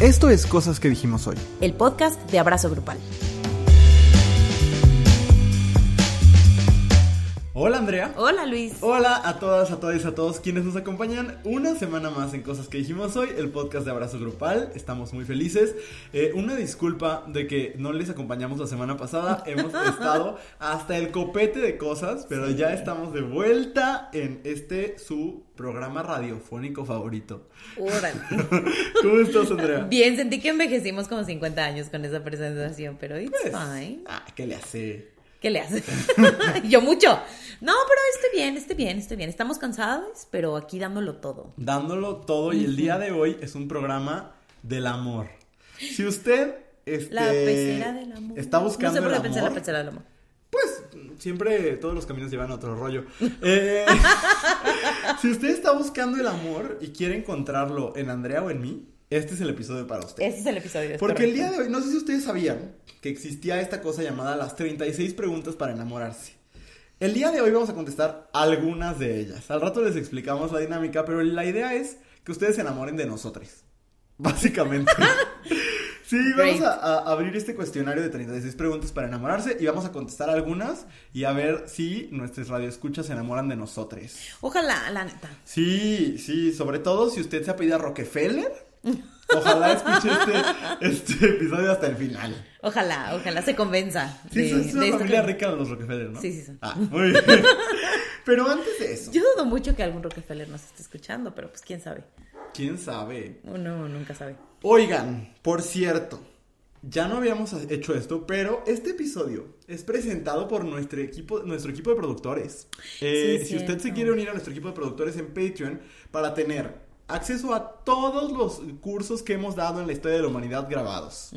Esto es Cosas que dijimos hoy. El podcast de Abrazo Grupal. Hola Andrea. Hola Luis. Hola a todas, a todos y a todos quienes nos acompañan una semana más en Cosas que dijimos hoy, el podcast de Abrazo Grupal. Estamos muy felices. Eh, una disculpa de que no les acompañamos la semana pasada. Hemos estado hasta el copete de cosas, pero ya estamos de vuelta en este su programa radiofónico favorito. Órale. ¿Cómo estás, Andrea? Bien, sentí que envejecimos como 50 años con esa presentación, pero it's Pues, fine. Ah, ¿qué le hace? ¿Qué le hace? Yo mucho. No, pero estoy bien, estoy bien, estoy bien. Estamos cansados, pero aquí dándolo todo. dándolo todo y el día de hoy es un programa del amor. Si usted este, La pecera del amor. está buscando No sé por el en la amor, pecera del amor. pues siempre todos los caminos llevan a otro rollo. Eh, si usted está buscando el amor y quiere encontrarlo en Andrea o en mí, este es el episodio para usted. Ese es el episodio. es Porque el día de hoy, no sé si ustedes sabían que existía esta cosa llamada las 36 preguntas para enamorarse. El día de hoy vamos a contestar algunas de ellas. Al rato les explicamos la dinámica, pero la idea es que ustedes se enamoren de nosotros. Básicamente. Sí, vamos a, a abrir este cuestionario de 36 preguntas para enamorarse y vamos a contestar algunas y a ver si nuestros radioescuchas se enamoran de nosotros. Ojalá, la neta. Sí, sí, sobre todo si usted se apellida Rockefeller. Ojalá escuche este, este episodio hasta el final. Ojalá, ojalá se convenza. Sí, de- es una de familia rica los Rockefeller, ¿no? Sí, sí, son. Ah, muy bien. Pero antes de eso, Yo dudo mucho que algún Rockefeller nos esté escuchando, pero pues quién sabe. quién sabe. Uno nunca sabe. Oigan, por cierto, ya no habíamos hecho esto, pero este episodio es presentado por nuestro equipo, nuestro equipo de productores. Eh, Sí, si usted se quiere unir a nuestro equipo de productores en Patreon para tener acceso a todos los cursos que hemos dado en la historia de la humanidad grabados.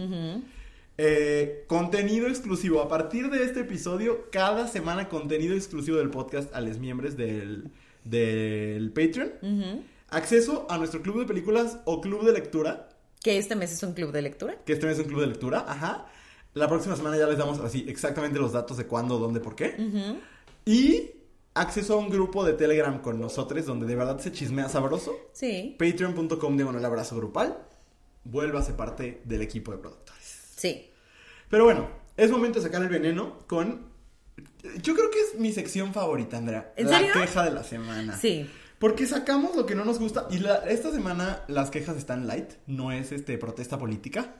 Eh, contenido exclusivo. A partir de este episodio, cada semana contenido exclusivo del podcast a los miembros del, del Patreon. Acceso a nuestro club de películas o club de lectura. Que este mes es un club de lectura. Que este mes es un club de lectura. Ajá. La próxima semana ya les damos así exactamente los datos de cuándo, dónde, por qué. Y acceso a un grupo de Telegram con nosotros donde de verdad se chismea sabroso. Sí. Patreon.com de el abrazo grupal. Vuélvase parte del equipo de productores. Sí. Pero bueno, es momento de sacar el veneno con. Yo creo que es mi sección favorita, Andrea. ¿En la serio? queja de la semana. Sí. Porque sacamos lo que no nos gusta. Y la- esta semana las quejas están light. No es este protesta política.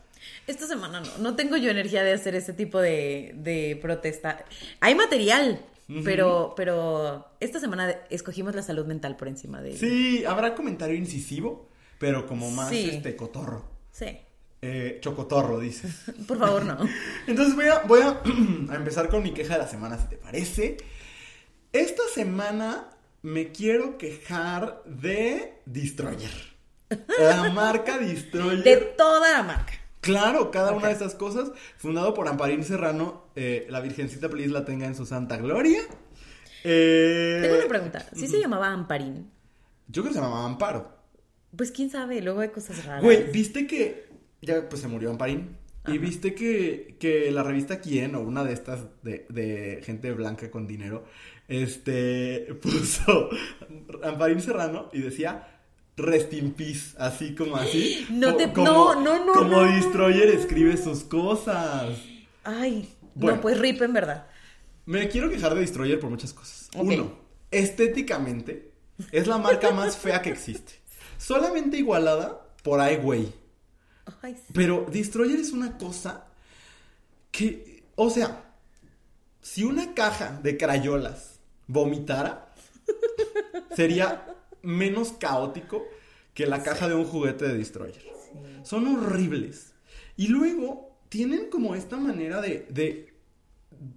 Esta semana no, no tengo yo energía de hacer ese tipo de, de protesta. Hay material, pero, pero esta semana escogimos la salud mental por encima de... Sí, habrá comentario incisivo, pero como más Sí. este cotorro. Sí. Eh, chocotorro, dices. Por favor, no. Entonces voy a, voy a, a empezar con mi queja de la semana, si te parece. Esta semana me quiero quejar de Destroyer. La marca Destroyer. De toda la marca. Claro, cada una de estas cosas, fundado por Amparín Serrano, eh, la Virgencita Feliz la tenga en su santa gloria. Eh, Tengo una pregunta. ¿Sí se llamaba Amparín? Yo creo que se llamaba Amparo. Pues quién sabe, luego hay cosas raras. Güey, ¿viste que ya pues se murió Amparín? Y viste que, que la revista Quién, o una de estas de, de gente blanca con dinero, este, puso Amparín Serrano y decía Rest in Peace, así como así. No te- como, no, no, no, Como no. Destroyer escribe sus cosas. Ay, Bueno. no, pues rip en verdad. Me quiero quejar de Destroyer por muchas cosas. Uno, estéticamente es la marca más fea que existe. Solamente igualada por iWay. Ay, sí. Pero Destroyer es una cosa que, o sea, si una caja de crayolas vomitara, sería menos caótico que la caja de un juguete de Destroyer. Son horribles. Y luego tienen como esta manera de, de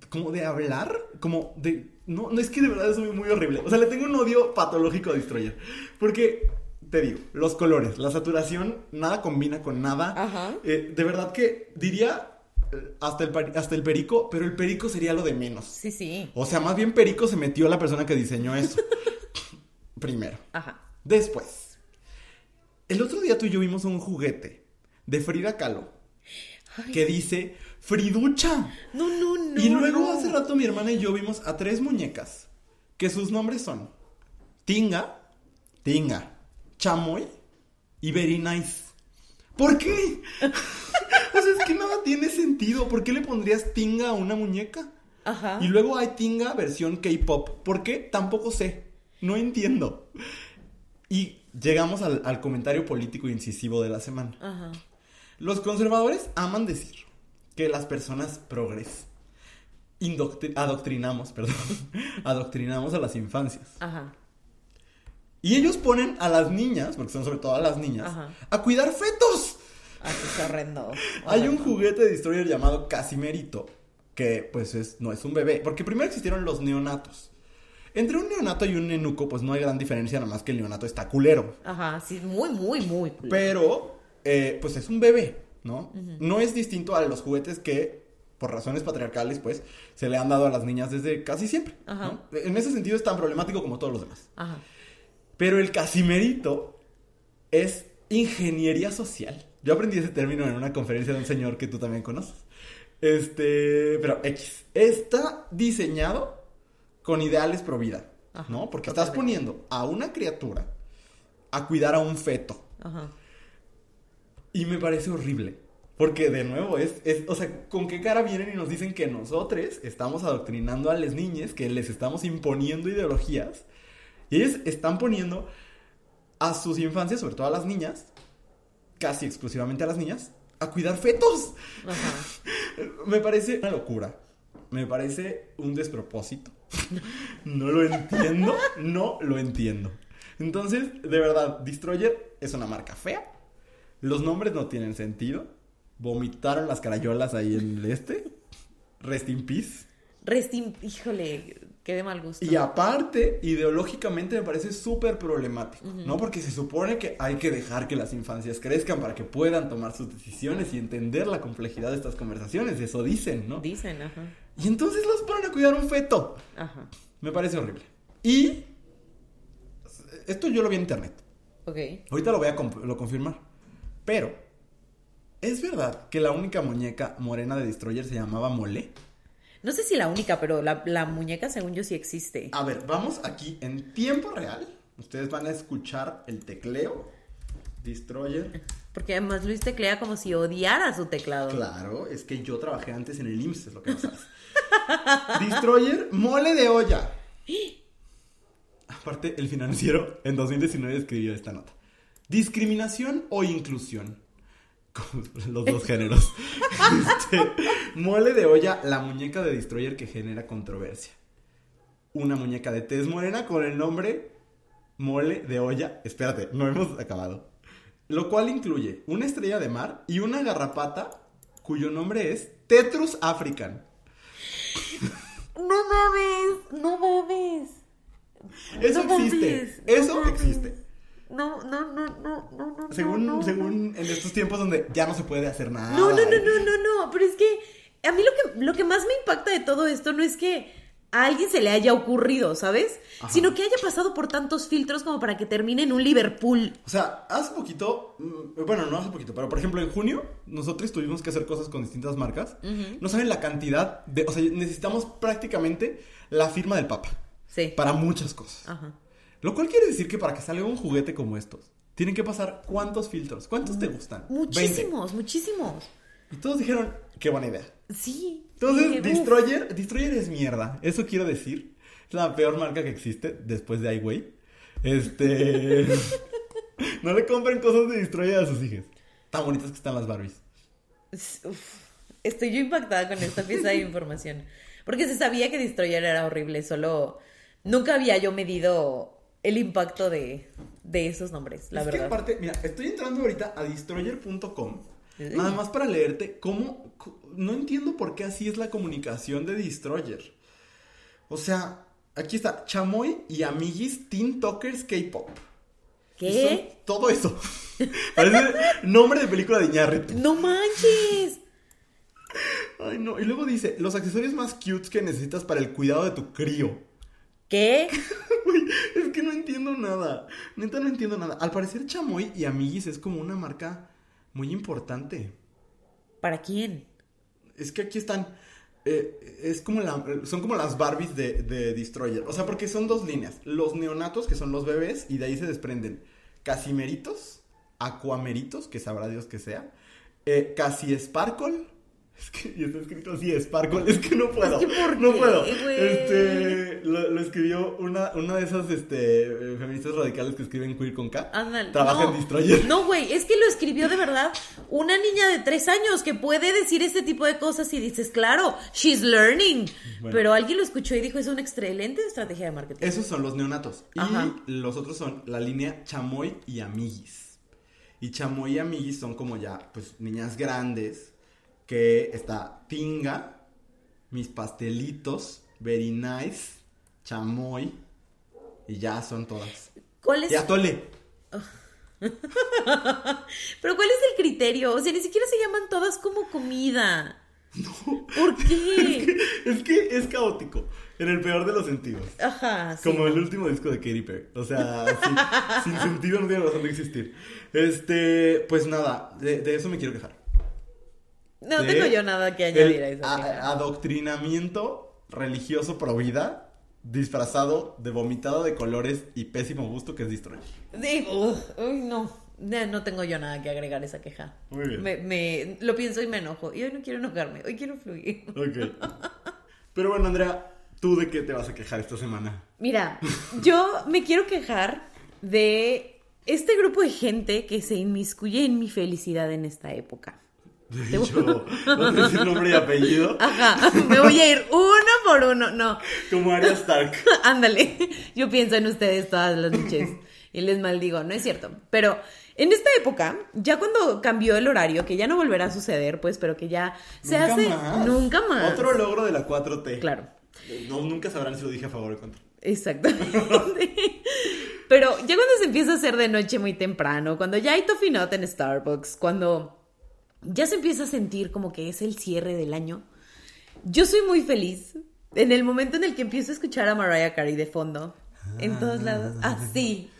como de hablar, como de... No, no es que de verdad es muy, muy horrible. O sea, le tengo un odio patológico a Destroyer. Porque, te digo, los colores, la saturación, nada combina con nada. Ajá. Eh, de verdad que diría eh, hasta el, hasta el perico, pero el perico sería lo de menos. Sí, sí. O sea, más bien perico se metió la persona que diseñó eso. Primero. Ajá. Después, el otro día tú y yo vimos un juguete de Frida Kahlo Ay, que dice Friducha. No, no, no. y luego no. hace rato mi hermana y yo vimos a tres muñecas que sus nombres son Tinga, Tinga, Chamoy y Very Nice. ¿Por qué? o sea, es que nada tiene sentido. ¿Por qué le pondrías tinga a una muñeca? Ajá. Y luego hay tinga versión K-pop. ¿Por qué? Tampoco sé. No entiendo. Y llegamos al, al comentario político incisivo de la semana. Ajá. Los conservadores aman decir que las personas progres adoctrinamos, perdón, adoctrinamos a las infancias. Ajá. Y ellos ponen a las niñas, porque son sobre todo a las niñas, Ajá. a cuidar fetos. Ah, qué horrendo. Hay un juguete de Destroyer llamado Casimerito, que pues es, no es un bebé, porque primero existieron los neonatos. Entre un neonato y un nenuco, pues no hay gran diferencia, nada más que el neonato está culero. Ajá, sí, muy, muy, muy cool. Pero, eh, pues es un bebé, ¿no? No es distinto a los juguetes que, por razones patriarcales, pues, se le han dado a las niñas desde casi siempre, Ajá. ¿no? En ese sentido es tan problemático como todos los demás. Ajá. Pero el casimerito es ingeniería social. Yo aprendí ese término en una conferencia de un señor que tú también conoces. Este, pero X. Está diseñado con ideales pro vida, Ajá, ¿no? Porque estás poniendo a una criatura a cuidar a un feto. Ajá. Y me parece horrible. Porque de nuevo es, es, o sea, ¿con qué cara vienen y nos dicen que nosotros estamos adoctrinando a las niñas, que les estamos imponiendo ideologías? Y ellos están poniendo a sus infancias, sobre todo a las niñas, casi exclusivamente a las niñas, a cuidar fetos. Ajá. Me parece una locura. Me parece un despropósito. No lo entiendo, no lo entiendo. Entonces, de verdad, Destroyer es una marca fea. Los nombres no tienen sentido. Vomitaron las carayolas ahí en el este. Rest in peace. Restin, híjole, qué de mal gusto. Y aparte, ideológicamente me parece súper problemático, ¿no? Porque se supone que hay que dejar que las infancias crezcan para que puedan tomar sus decisiones y entender la complejidad de estas conversaciones. Eso dicen, ¿no? Dicen, ajá. Y entonces los ponen a cuidar un feto. Ajá. Me parece horrible. Y esto yo lo vi en internet. Ok. Ahorita lo voy a lo confirmar. Pero, ¿es verdad que la única muñeca morena de Destroyer se llamaba Mole? No sé si la única, pero la, la muñeca, según yo, sí existe. A ver, vamos aquí en tiempo real. Ustedes van a escuchar el tecleo. Destroyer. Porque además Luis teclea como si odiara su teclado. Claro, es que yo trabajé antes en el IMSS, es lo que no sabes. Destroyer, mole de olla. Aparte, el financiero en 2019 escribió esta nota. Discriminación o inclusión. Los dos géneros. Este, mole de olla, la muñeca de Destroyer que genera controversia. Una muñeca de tez morena con el nombre Mole de olla. Espérate, no hemos acabado. Lo cual incluye una estrella de mar y una garrapata cuyo nombre es Tetrus african. No mames, no mames. Eso No existe. mames, Eso no mames. existe. No, no, no, no, no, no. Según, no. según en estos tiempos donde ya no se puede hacer nada. No, no, no, no, no, no, pero es que a mí lo que, lo que más me impacta de todo esto no es que a alguien se le haya ocurrido, ¿sabes? Ajá. Sino que haya pasado por tantos filtros como para que termine en un Liverpool. O sea, hace poquito, mm, bueno, no hace poquito, pero por ejemplo en junio nosotros tuvimos que hacer cosas con distintas marcas. No saben la cantidad de, o sea, necesitamos prácticamente la firma del Papa Sí. para muchas cosas. Ajá. Lo cual quiere decir que para que salga un juguete como estos, tienen que pasar cuántos filtros, cuántos te gustan? 20. Muchísimos, muchísimos. Y todos dijeron, qué buena idea. Sí. Entonces, Dije. Destroyer, Destroyer es mierda. Eso quiero decir. Es la peor marca que existe después de iWay. Este. no le compren cosas de Destroyer a sus hijas. Tan bonitas que están las Barbies. Uf, Estoy yo impactada con esta pieza de información. Porque se sabía que Destroyer era horrible, solo nunca había yo medido el impacto de, de esos nombres, la es que verdad. aparte, mira, estoy entrando ahorita a destroyer.com. Nada más para leerte cómo. No entiendo por qué así es la comunicación de Destroyer. O sea, aquí está: Chamoy y Amiguis Teen Talkers K-pop. ¿Qué? son todo eso. Parece nombre de película de Iñárritu. ¡No manches! Ay, no. Y luego dice, los accesorios más cutes que necesitas para el cuidado de tu crío. ¿Qué? Es que no entiendo nada. Neta no entiendo nada. Al parecer Chamoy y Amiguis es como una marca muy importante. ¿Para quién? Es que aquí están... eh, es como la, son como las Barbies de, de Destroyer. O sea, porque son dos líneas. Los neonatos, que son los bebés, y de ahí se desprenden Casimeritos Aquameritos, que sabrá Dios que sea. Eh, Casi Sparkle. Es que y está escrito así, Sparkle. Es que no puedo. Es que ¿por no qué, puedo. güey? Este, lo, lo escribió una, una de esas este, feministas radicales que escriben queer con K. Trabaja no, en Destroyer. No, güey, es que lo escribió de verdad una niña de tres años que puede decir este tipo de cosas y dices, claro, she's learning. Bueno. Pero alguien lo escuchó y dijo, es una excelente estrategia de marketing. Esos son los neonatos. Ajá. Y los otros son la línea Chamoy y Amiguis. Y Chamoy y Amiguis son como ya, pues, niñas grandes. Que está Tinga, mis pastelitos, Very Nice, Chamoy. Y ya son todas. ¿Cuál es? Y Atole. Pero ¿cuál es el criterio? O sea, ni siquiera se llaman todas como comida. No. ¿Por qué? Es que es caótico. En el peor de los sentidos. Ajá, sí. Como el último disco de Katy Perry. O sea, sin, sin sentido no tiene razón de existir. Este, pues nada, de, de eso me quiero quejar. No de tengo yo nada que añadir el a eso. a- adoctrinamiento religioso pro vida disfrazado de vomitado de colores y pésimo gusto que es. Sí, ugh, uy, no. No, no tengo yo nada que agregar a esa queja. Muy bien. Me, me- lo pienso y me enojo. Y hoy no quiero enojarme, hoy quiero fluir. Ok. Pero bueno, Andrea, ¿tú de qué te vas a quejar esta semana? Mira, yo me quiero quejar de este grupo de gente que se inmiscuye en mi felicidad en esta época. De hecho, no sé decir nombre y apellido. Ajá, me voy a ir uno por uno. No, Como Arya Stark. ándale. Yo pienso en ustedes todas las noches y les maldigo, no es cierto. Pero en esta época, ya cuando cambió el horario, que ya no volverá a suceder, pues, pero que ya se Nunca hace más. nunca más. Otro logro de la 4T. Claro. No, nunca sabrán si lo dije a favor o contra. Exactamente. Pero ya cuando se empieza a hacer de noche muy temprano, cuando ya hay toffee nut en Starbucks, cuando ya se empieza a sentir como que es el cierre del año, yo soy muy feliz en el momento en el que empiezo a escuchar a Mariah Carey de fondo, en todos lados, así.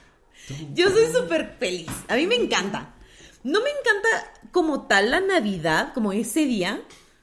Yo soy súper feliz, a mí me encanta. No me encanta como tal la Navidad, como ese día,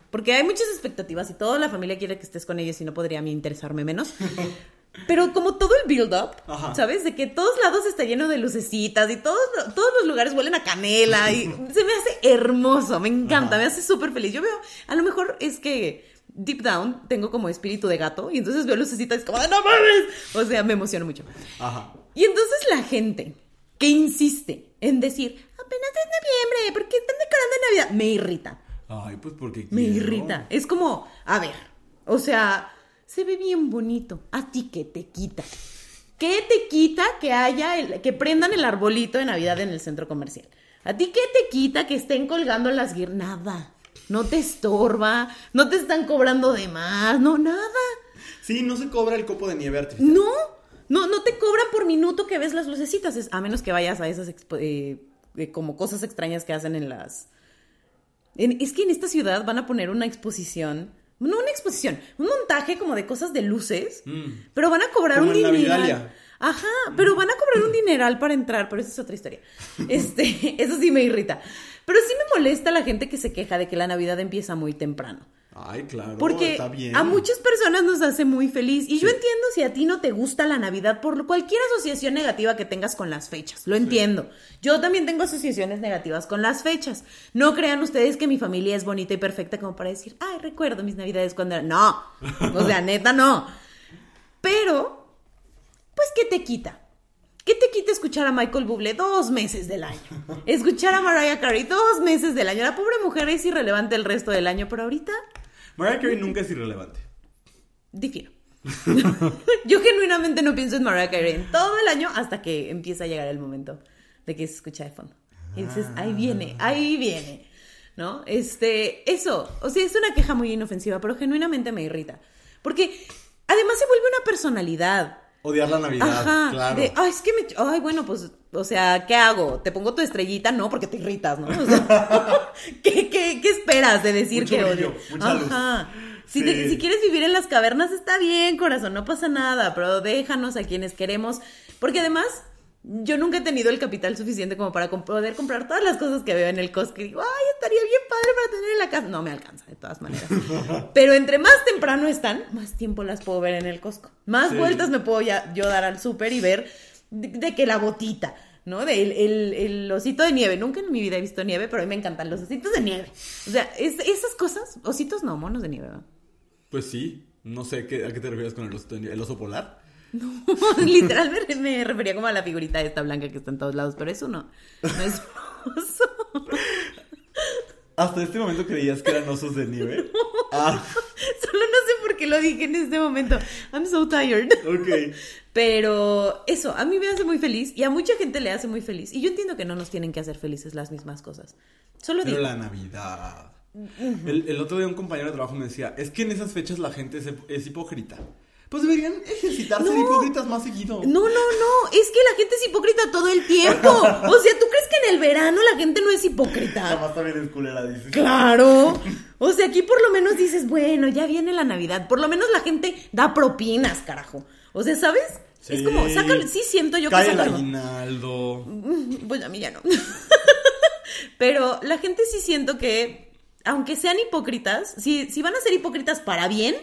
porque hay muchas expectativas y toda la familia quiere que estés con ellos y no podría a mí interesarme menos. Pero como todo el build-up. ¿sabes? De que todos lados está lleno de lucecitas y todos, todos los lugares huelen a canela y se me hace hermoso, me encanta, Ajá. me hace súper feliz. Yo veo, a lo mejor es que deep down tengo como espíritu de gato y entonces veo lucecitas y es como, ¡no mames! O sea, me emociono mucho. Ajá. Y entonces la gente que insiste en decir, apenas es noviembre, ¿por qué están decorando Navidad? Me irrita. Ay, pues porque Me quiero. irrita. Es como, a ver, o sea, se ve bien bonito. ¿A ti qué te quita? ¿Qué te quita que haya, el- que prendan el arbolito de Navidad en el centro comercial? ¿A ti qué te quita que estén colgando las guir? Nada. No te estorba, no te están cobrando de más, no, nada. Sí, no se cobra el copo de nieve artificial. No, no, no te cobran por minuto que ves las lucecitas, es- a menos que vayas a esas expo- eh, eh, como cosas extrañas que hacen en las... en- es que en esta ciudad van a poner una exposición, no una exposición, un montaje como de cosas de luces, Mm. pero van a cobrar Como un en dineral. Ajá, pero van a cobrar un dineral para entrar, pero esa es otra historia. Este, eso sí me irrita. Pero sí me molesta la gente que se queja de que la Navidad empieza muy temprano. Ay, claro. Porque está bien. a muchas personas nos hace muy feliz. Y yo entiendo si a ti no te gusta la Navidad por cualquier asociación negativa que tengas con las fechas. Lo entiendo. Yo también tengo asociaciones negativas con las fechas. No crean ustedes que mi familia es bonita y perfecta como para decir, ay, recuerdo mis Navidades cuando era. No. O sea, neta, no. Pero, pues, ¿qué te quita? ¿Qué te quita escuchar a Michael Bublé dos meses del año? Escuchar a Mariah Carey dos meses del año. La pobre mujer es irrelevante el resto del año, pero ahorita Mariah Carey nunca es irrelevante. difiero. Yo genuinamente no pienso en Mariah Carey en todo el año hasta que empieza a llegar el momento de que se escucha de fondo. Y dices, ahí viene, ahí viene. ¿No? Este, eso, o sea, es una queja muy inofensiva, pero genuinamente me irrita. Porque además se vuelve una personalidad. Odiar la Navidad, Ajá, claro. de, ay, es que me, ay, bueno, pues, o sea, ¿qué hago? ¿Te pongo tu estrellita? No, porque te irritas, ¿no? O sea, ¿qué, qué, qué esperas de decir Mucho que brillo, odio? mucha luz. Ajá. Si, Sí. te- si quieres vivir en las cavernas, está bien, corazón, no pasa nada, pero déjanos a quienes queremos. Porque además, yo nunca he tenido el capital suficiente como para poder comprar todas las cosas que veo en el Costco. Y digo, ay, estaría bien padre para tener en la casa. No me alcanza, de todas maneras. Pero entre más temprano están, más tiempo las puedo ver en el Costco. Más Sí. vueltas me puedo ya- yo dar al súper y ver de, de que la botita, ¿no? De el, el- el osito de nieve. Nunca en mi vida he visto nieve, pero a mí me encantan los ositos de nieve. O sea, es- esas cosas, ositos no, monos de nieve. ¿verdad? Pues sí, no sé qué, a qué te refieres con el oso, el oso polar. Literal me, me refería como a la figurita esta blanca que está en todos lados, pero eso no, no es un oso. Hasta este momento creías que eran osos de nieve. Ah, Solo no sé por qué lo dije en este momento. I'm so tired. ok. Pero eso, a mí me hace muy feliz y a mucha gente le hace muy feliz. Y yo entiendo que no nos tienen que hacer felices las mismas cosas. Solo Pero digo, la Navidad. El, el otro día un compañero de trabajo me decía, es que en esas fechas la gente es, es hipócrita. Pues deberían ejercitarse de No. hipócritas más seguido. no, no, no, es que la gente es hipócrita todo el tiempo. O sea, ¿tú crees que en el verano la gente no es hipócrita? Jamás también es culera, dice. Claro. O sea, aquí por lo menos dices, bueno, ya viene la Navidad. Por lo menos la gente da propinas, carajo. O sea, ¿sabes? Es como, sácalo, sí siento yo que el sácalo. aguinaldo. Pues a mí ya no. Pero la gente sí siento que, aunque sean hipócritas, si, si van a ser hipócritas para bien,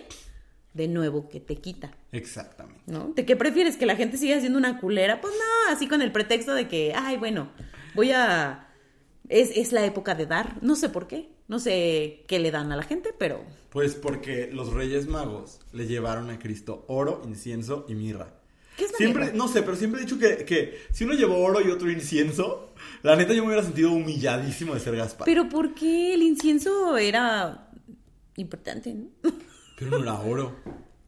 de nuevo, que te quita, Exactamente. ¿no? ¿De qué prefieres? ¿Que la gente siga siendo una culera? Pues no, así con el pretexto de que, ay, bueno, voy a... Es, es la época de dar, no sé por qué, no sé qué le dan a la gente, pero... Pues porque los Reyes Magos le llevaron a Cristo oro, incienso y mirra. ¿Qué es la Siempre, mirra? no sé, pero siempre he dicho que, que si uno llevó oro y otro incienso, la neta yo me hubiera sentido humilladísimo de ser Gaspar. Pero ¿por qué el incienso era importante, no? Pero no era oro.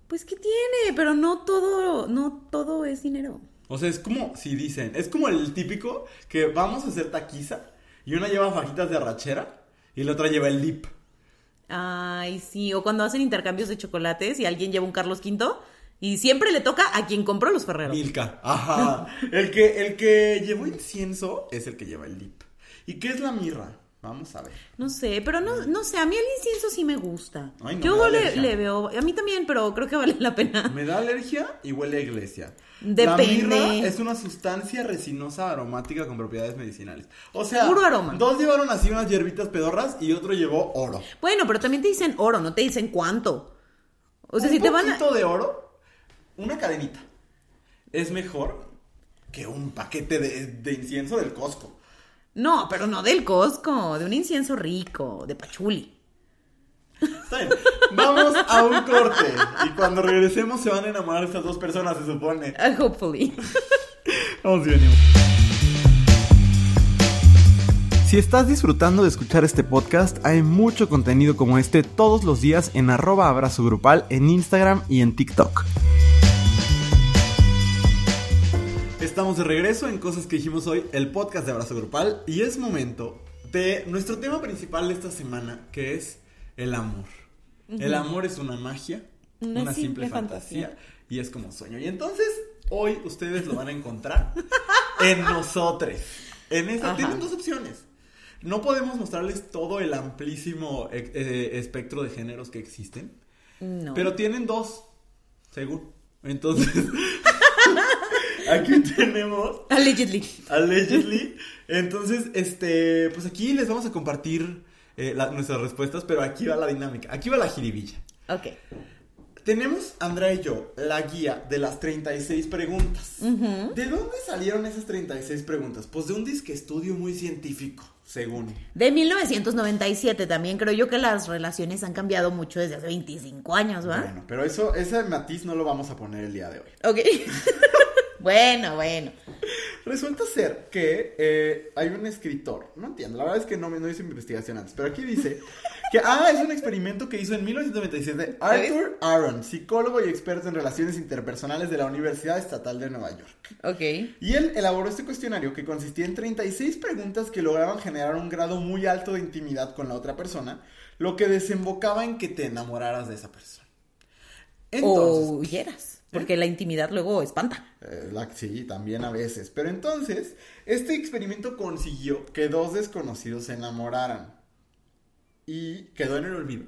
Pues ¿qué tiene? Pero no todo, no todo es dinero. O sea, es como si dicen, es como el típico que vamos a hacer taquiza y una lleva fajitas de arrachera y la otra lleva el dip. Ay, sí, o cuando hacen intercambios de chocolates y alguien lleva un Carlos V y siempre le toca a quien compró los Ferreros. Milka. Ajá. El que, el que llevó incienso es el que lleva el dip. ¿Y qué es la mirra? Vamos a ver. No sé, pero no, no sé, a mí el incienso sí me gusta. Ay, no, Yo me le, veo, a mí también, pero creo que vale la pena. Me da alergia y huele a iglesia. Depende. La mirra es una sustancia resinosa aromática con propiedades medicinales. O sea, Puro aroma. dos llevaron así unas hierbitas pedorras y otro llevó oro. Bueno, pero también te dicen oro, no te dicen cuánto. O sea, un si te van a... poquito de oro, una cadenita, es mejor que un paquete de, de incienso del Costco. No, pero no del Costco, de un incienso rico, de pachuli. Está bien. Vamos a un corte. Y cuando regresemos se van a enamorar estas dos personas, se supone. Ah, hopefully. Vamos y venimos. Si estás disfrutando de escuchar este podcast, hay mucho contenido como este todos los días en arroba abrazo grupal en Instagram y en TikTok. Estamos de regreso en Cosas que dijimos hoy, el podcast de Abrazo Grupal, y es momento de nuestro tema principal de esta semana, que es el amor. El amor es una magia, Una una, simple, simple fantasía, fantasía. y es como sueño. Y entonces, hoy ustedes lo van a encontrar en nosotros. En esta Ajá. tienen dos opciones. No podemos mostrarles todo el amplísimo eh, eh, espectro de géneros que existen, No. pero tienen dos, según. Entonces, aquí tenemos Allegedly. allegedly. Entonces, este, pues aquí les vamos a compartir eh, la- nuestras respuestas, pero aquí va la dinámica, aquí va la jiribilla. Ok. Tenemos, Andrea y yo, la guía de las 36 preguntas. ¿De dónde salieron esas 36 preguntas? Pues de un disque estudio muy científico, según. De 1997 también creo yo que las relaciones han cambiado mucho desde hace 25 años, ¿va? Bueno, pero eso, ese matiz no lo vamos a poner el día de hoy. Ok. bueno, bueno. Resulta ser que eh, hay un escritor, no entiendo, la verdad es que no, me- no hice investigación antes, pero aquí dice que, ah, es un experimento que hizo en 1997 Arthur Aaron, psicólogo y experto en relaciones interpersonales de la Universidad Estatal de Nueva York. Ok. Y él elaboró este cuestionario que consistía en 36 preguntas que lograban generar un grado muy alto de intimidad con la otra persona, lo que desembocaba en que te enamoraras de esa persona. Entonces, o huyeras. Porque la intimidad luego espanta. Eh, la- sí, también a veces. Pero entonces, este experimento consiguió que dos desconocidos se enamoraran. Y quedó en el olvido.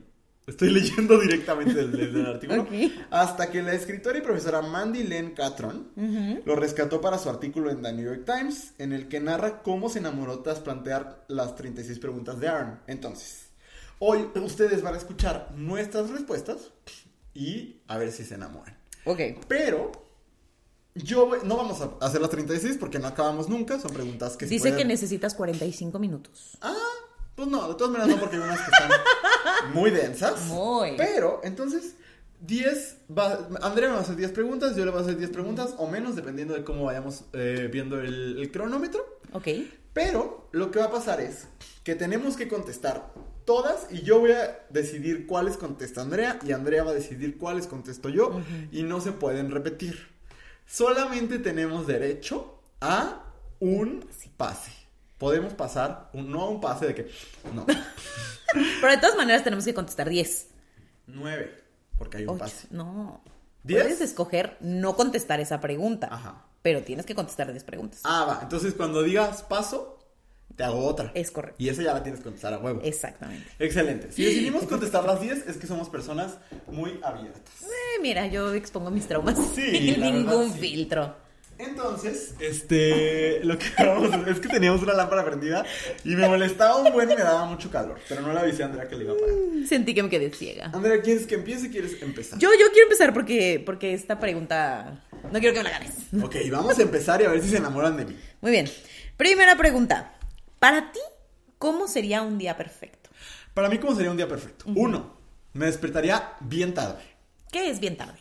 Estoy leyendo directamente del, artículo. Hasta que la escritora y profesora Mandy Len Catron lo rescató para su artículo en The New York Times, en el que narra cómo se enamoró tras plantear las 36 preguntas de Aaron. Entonces, hoy ustedes van a escuchar nuestras respuestas y a ver si se enamoran. Ok. Pero yo voy- no vamos a hacer las 36 porque no acabamos nunca, son preguntas que se Dice que necesitas 45 minutos. Ah, pues no, de todas maneras no, porque hay unas que están muy densas. Muy. Pero, entonces, 10, va, Andrea me va a hacer 10 preguntas, yo le voy a hacer 10 preguntas o menos, dependiendo de cómo vayamos eh, viendo el, el cronómetro. Ok. Pero lo que va a pasar es que tenemos que contestar todas y yo voy a decidir cuáles contesta Andrea y Andrea va a decidir cuáles contesto yo y no se pueden repetir. Solamente tenemos derecho a un pase. Podemos pasar, un- no a un pase de que... No, Pero de todas maneras tenemos que contestar 10. 9, porque hay un pase. No. Puedes escoger no contestar esa pregunta. Ajá. Pero tienes que contestar 10 preguntas. Ah, va. Entonces cuando digas paso, te hago otra. Es correcto. Y esa ya la tienes que contestar a huevo. Exactamente. Excelente. Si decidimos contestar las 10, es que somos personas muy abiertas. Eh, mira, yo expongo mis traumas Sí, sin ningún verdad, sí. filtro. Entonces, este, lo que vamos a hacer es que teníamos una lámpara prendida y me molestaba un buen y me daba mucho calor, pero no le avisé a Andrea que le iba a pagar. Sentí que me quedé ciega. Andrea, ¿quieres que empiece? ¿Quieres empezar? Yo, yo quiero empezar porque, porque esta pregunta no quiero que me la ganes. Ok, vamos a empezar y a ver si se enamoran de mí. Muy bien. Primera pregunta. Para ti, ¿cómo sería un día perfecto? Para mí, ¿cómo sería un día perfecto? Uno, me despertaría bien tarde. ¿Qué es bien tarde?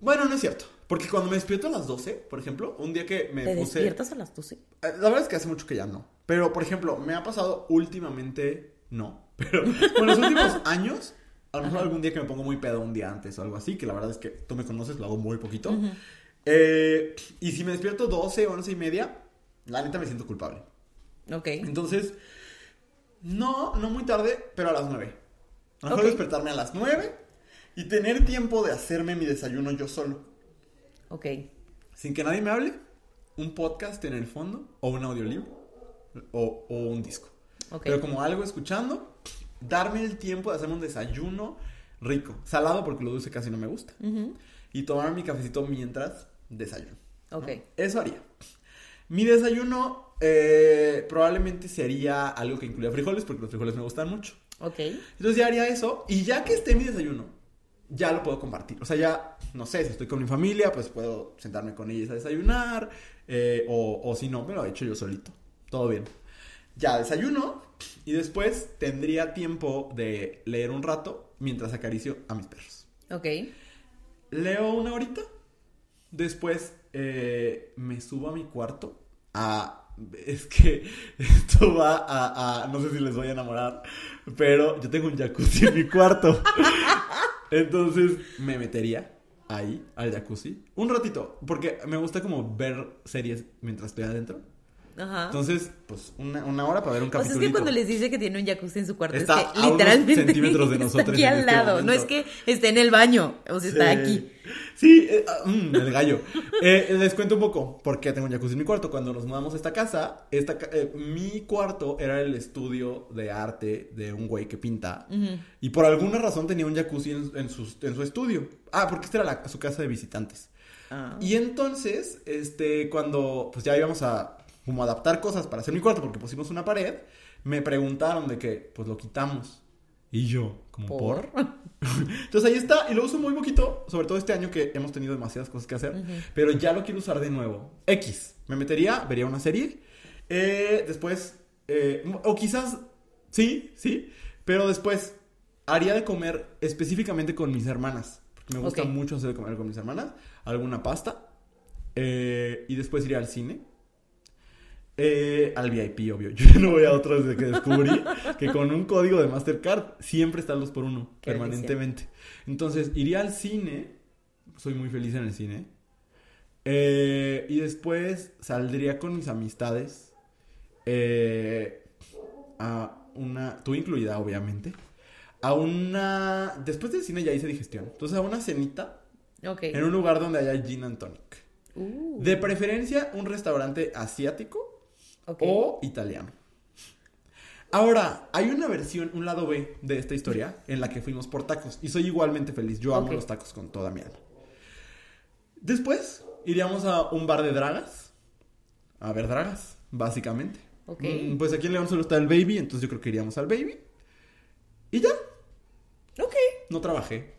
Bueno, no es cierto. Porque cuando me despierto a las 12, por ejemplo, un día que me ¿Te puse... despiertas a las 12? Eh, La verdad es que hace mucho que ya no. Pero, por ejemplo, me ha pasado últimamente, no. Pero con los últimos años, a lo mejor algún día que me pongo muy pedo un día antes o algo así, que la verdad es que tú me conoces, lo hago muy poquito. Eh, y si me despierto 12, 11 y media, la neta me siento culpable. Ok. Entonces, no, no muy tarde, pero a las 9. A lo mejor Ok. despertarme a las 9 y tener tiempo de hacerme mi desayuno yo solo. Ok. Sin que nadie me hable, un podcast en el fondo, o un audiolibro, o, o un disco. Ok. Pero como algo escuchando, darme el tiempo de hacerme un desayuno rico. Salado porque lo dulce casi no me gusta. Ujú. Y tomar mi cafecito mientras desayuno. ¿no? Ok. Eso haría. Mi desayuno eh, probablemente sería algo que incluya frijoles, porque los frijoles me gustan mucho. Ok. Entonces ya haría eso y ya que esté mi desayuno, ya lo puedo compartir. O sea, ya, no sé, si estoy con mi familia, pues puedo sentarme con ellos a desayunar. eh, o, o si no, me lo he hecho yo solito. Todo bien. Ya desayuno y después tendría tiempo de leer un rato mientras acaricio a mis perros. Ok. Leo una horita. Después eh, me subo a mi cuarto. A. Es que esto va a, a- No sé si les voy a enamorar. Pero yo tengo un jacuzzi en mi cuarto. Entonces me metería ahí al jacuzzi. Un ratito. Porque me gusta como ver series mientras estoy adentro. Ajá. Entonces, pues una, una hora para ver un capítulo. es que cuando les dice que tiene un jacuzzi en su cuarto, Está es que a unos literalmente centímetros de está aquí al este lado. No es que esté en el baño, o sea, está Sí. aquí. Sí, eh, ah, mm, el gallo. Eh, les cuento un poco porque tengo un jacuzzi en mi cuarto. Cuando nos mudamos a esta casa, esta, eh, mi cuarto era el estudio de arte de un güey que pinta. Y por alguna razón tenía un jacuzzi en, en su, en su estudio. Ah, porque esta era la- su casa de visitantes. Ah. Y entonces, este, cuando pues ya íbamos a como adaptar cosas para hacer mi cuarto porque pusimos una pared, me preguntaron de que pues lo quitamos. Y yo, como por. ¿Por? Entonces ahí está, y lo uso muy poquito, sobre todo este año que hemos tenido demasiadas cosas que hacer, pero ya lo quiero usar de nuevo. X, me metería, vería una serie, eh, después, eh, o quizás, sí, sí, pero después haría de comer específicamente con mis hermanas, porque me gusta mucho hacer de comer con mis hermanas, alguna pasta, eh, y después iría al cine. Eh, al VIP, obvio. Yo ya no voy a otro desde que descubrí que con un código de Mastercard siempre está 2 por 1 Qué permanentemente. Entonces, iría al cine. Soy muy feliz en el cine. Eh, y después saldría con mis amistades. eh, a una. Tú incluida, obviamente. A una. Después del cine ya hice digestión. Entonces, a una cenita Ok. en un lugar donde haya gin and tonic. Uh, De preferencia, un restaurante asiático o italiano. Ahora, hay una versión, un lado B de esta historia en la que fuimos por tacos y soy igualmente feliz. Yo amo los tacos con toda mi alma. Después iríamos a un bar de dragas. A ver dragas, básicamente. Ok. Mm, Pues aquí en León solo está el baby, entonces yo creo que iríamos al baby. Y ya, Ok. no trabajé.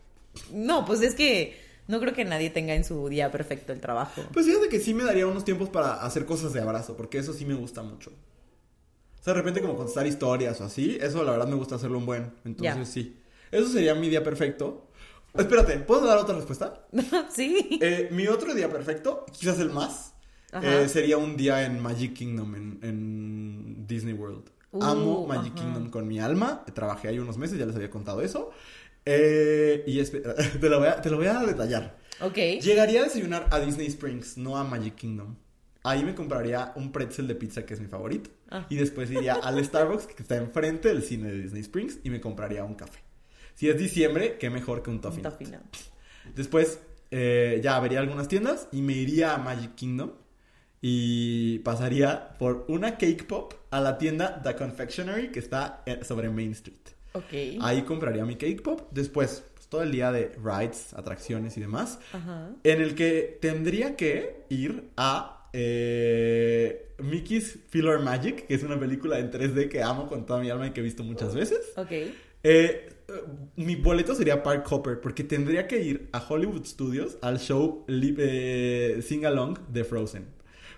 No, pues es que No creo que nadie tenga en su día perfecto el trabajo. Pues fíjate que sí me daría unos tiempos para hacer cosas de abrazo, porque eso sí me gusta mucho. O sea, de repente como contestar historias o así, eso la verdad me gusta hacerlo un buen. Entonces sí. Eso sería mi día perfecto. Espérate, ¿puedo dar otra respuesta? sí. Eh, mi otro día perfecto, quizás el más, eh, sería un día en Magic Kingdom, en, en Disney World. Uh, Amo Magic ajá. Kingdom con mi alma. Trabajé ahí unos meses, ya les había contado eso. Eh, y espe- te, lo voy a, te lo voy a detallar. Ok. Llegaría a desayunar a Disney Springs, no a Magic Kingdom. Ahí me compraría un pretzel de pizza que es mi favorito. Ah. Y después iría al Starbucks que está enfrente del cine de Disney Springs y me compraría un café. Si es diciembre, qué mejor que un toffee. Un. Después eh, ya vería algunas tiendas y me iría a Magic Kingdom y pasaría por una cake pop a la tienda The Confectionery que está eh, sobre Main Street. Ok. Ahí compraría mi cake pop. Después, pues, todo el día de rides, atracciones y demás. Ajá. En el que tendría que ir a eh, Mickey's Filler Magic, que es una película en 3D que amo con toda mi alma y que he visto muchas veces. Ok. Eh, eh, mi boleto sería Park Hopper, porque tendría que ir a Hollywood Studios al show eh, Sing Along de Frozen.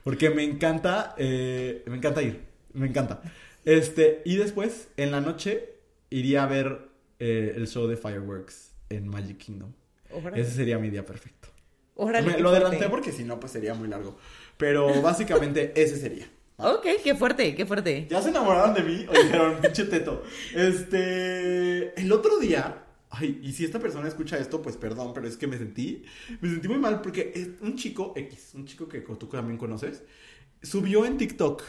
Porque me encanta, eh, me encanta ir, me encanta. Este, y después, en la noche, iría a ver eh, el show de Fireworks en Magic Kingdom. Órale. Ese sería mi día perfecto. Órale, Me- lo fuerte. adelanté porque si no, pues sería muy largo. Pero básicamente ese sería. Ok, qué fuerte, qué fuerte. ¿Ya se enamoraron de mí? O dijeron, pinche teto. Este. El otro día. Ay, y si esta persona escucha esto, pues perdón, pero es que me sentí. Me sentí muy mal porque es un chico X, un chico que tú también conoces, subió en TikTok.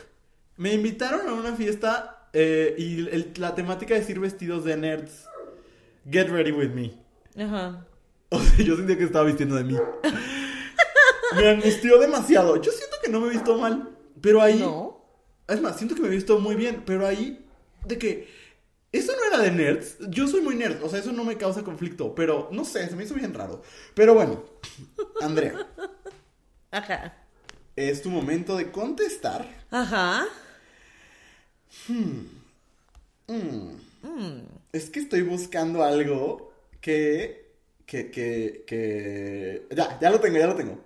Me invitaron a una fiesta eh, y el- la temática es ir vestidos de nerds. Get ready with me. Ajá. O sea, yo sentía que estaba vistiendo de mí. Me angustió demasiado. Yo siento que no me he visto mal, pero ahí. No. Es más, siento que me he visto muy bien, pero ahí, de que eso no era de nerds. Yo soy muy nerd, o sea, eso no me causa conflicto, pero no sé, se me hizo bien raro. Pero bueno, Andrea, Ajá. es tu momento de contestar. Ajá. Es que estoy buscando algo que, que, que, que... Ya, ya lo tengo, ya lo tengo.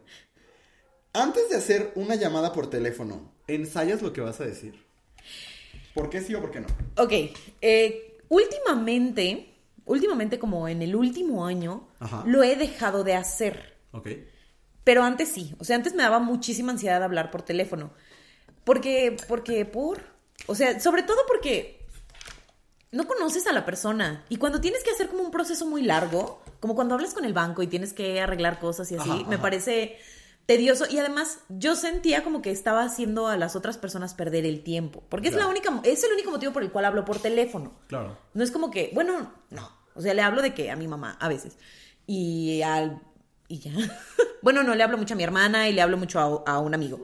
Antes de hacer una llamada por teléfono, ¿ensayas lo que vas a decir? ¿Por qué sí o por qué no? Ok. eh, últimamente, últimamente como en el último año, Ajá. lo he dejado de hacer. Ok. Pero antes sí. O sea, antes me daba muchísima ansiedad hablar por teléfono. Porque, porque, por. O sea, sobre todo porque no conoces a la persona. Y cuando tienes que hacer como un proceso muy largo, como cuando hablas con el banco y tienes que arreglar cosas y así, Ajá, me ajá. parece tedioso. Y además, yo sentía como que estaba haciendo a las otras personas perder el tiempo. Porque es la única, es el único motivo por el cual hablo por teléfono. Claro. No es como que, bueno, no. O sea, le hablo de que a mi mamá a veces. Y al. Y ya. bueno, no le hablo mucho a mi hermana y le hablo mucho a, a un amigo.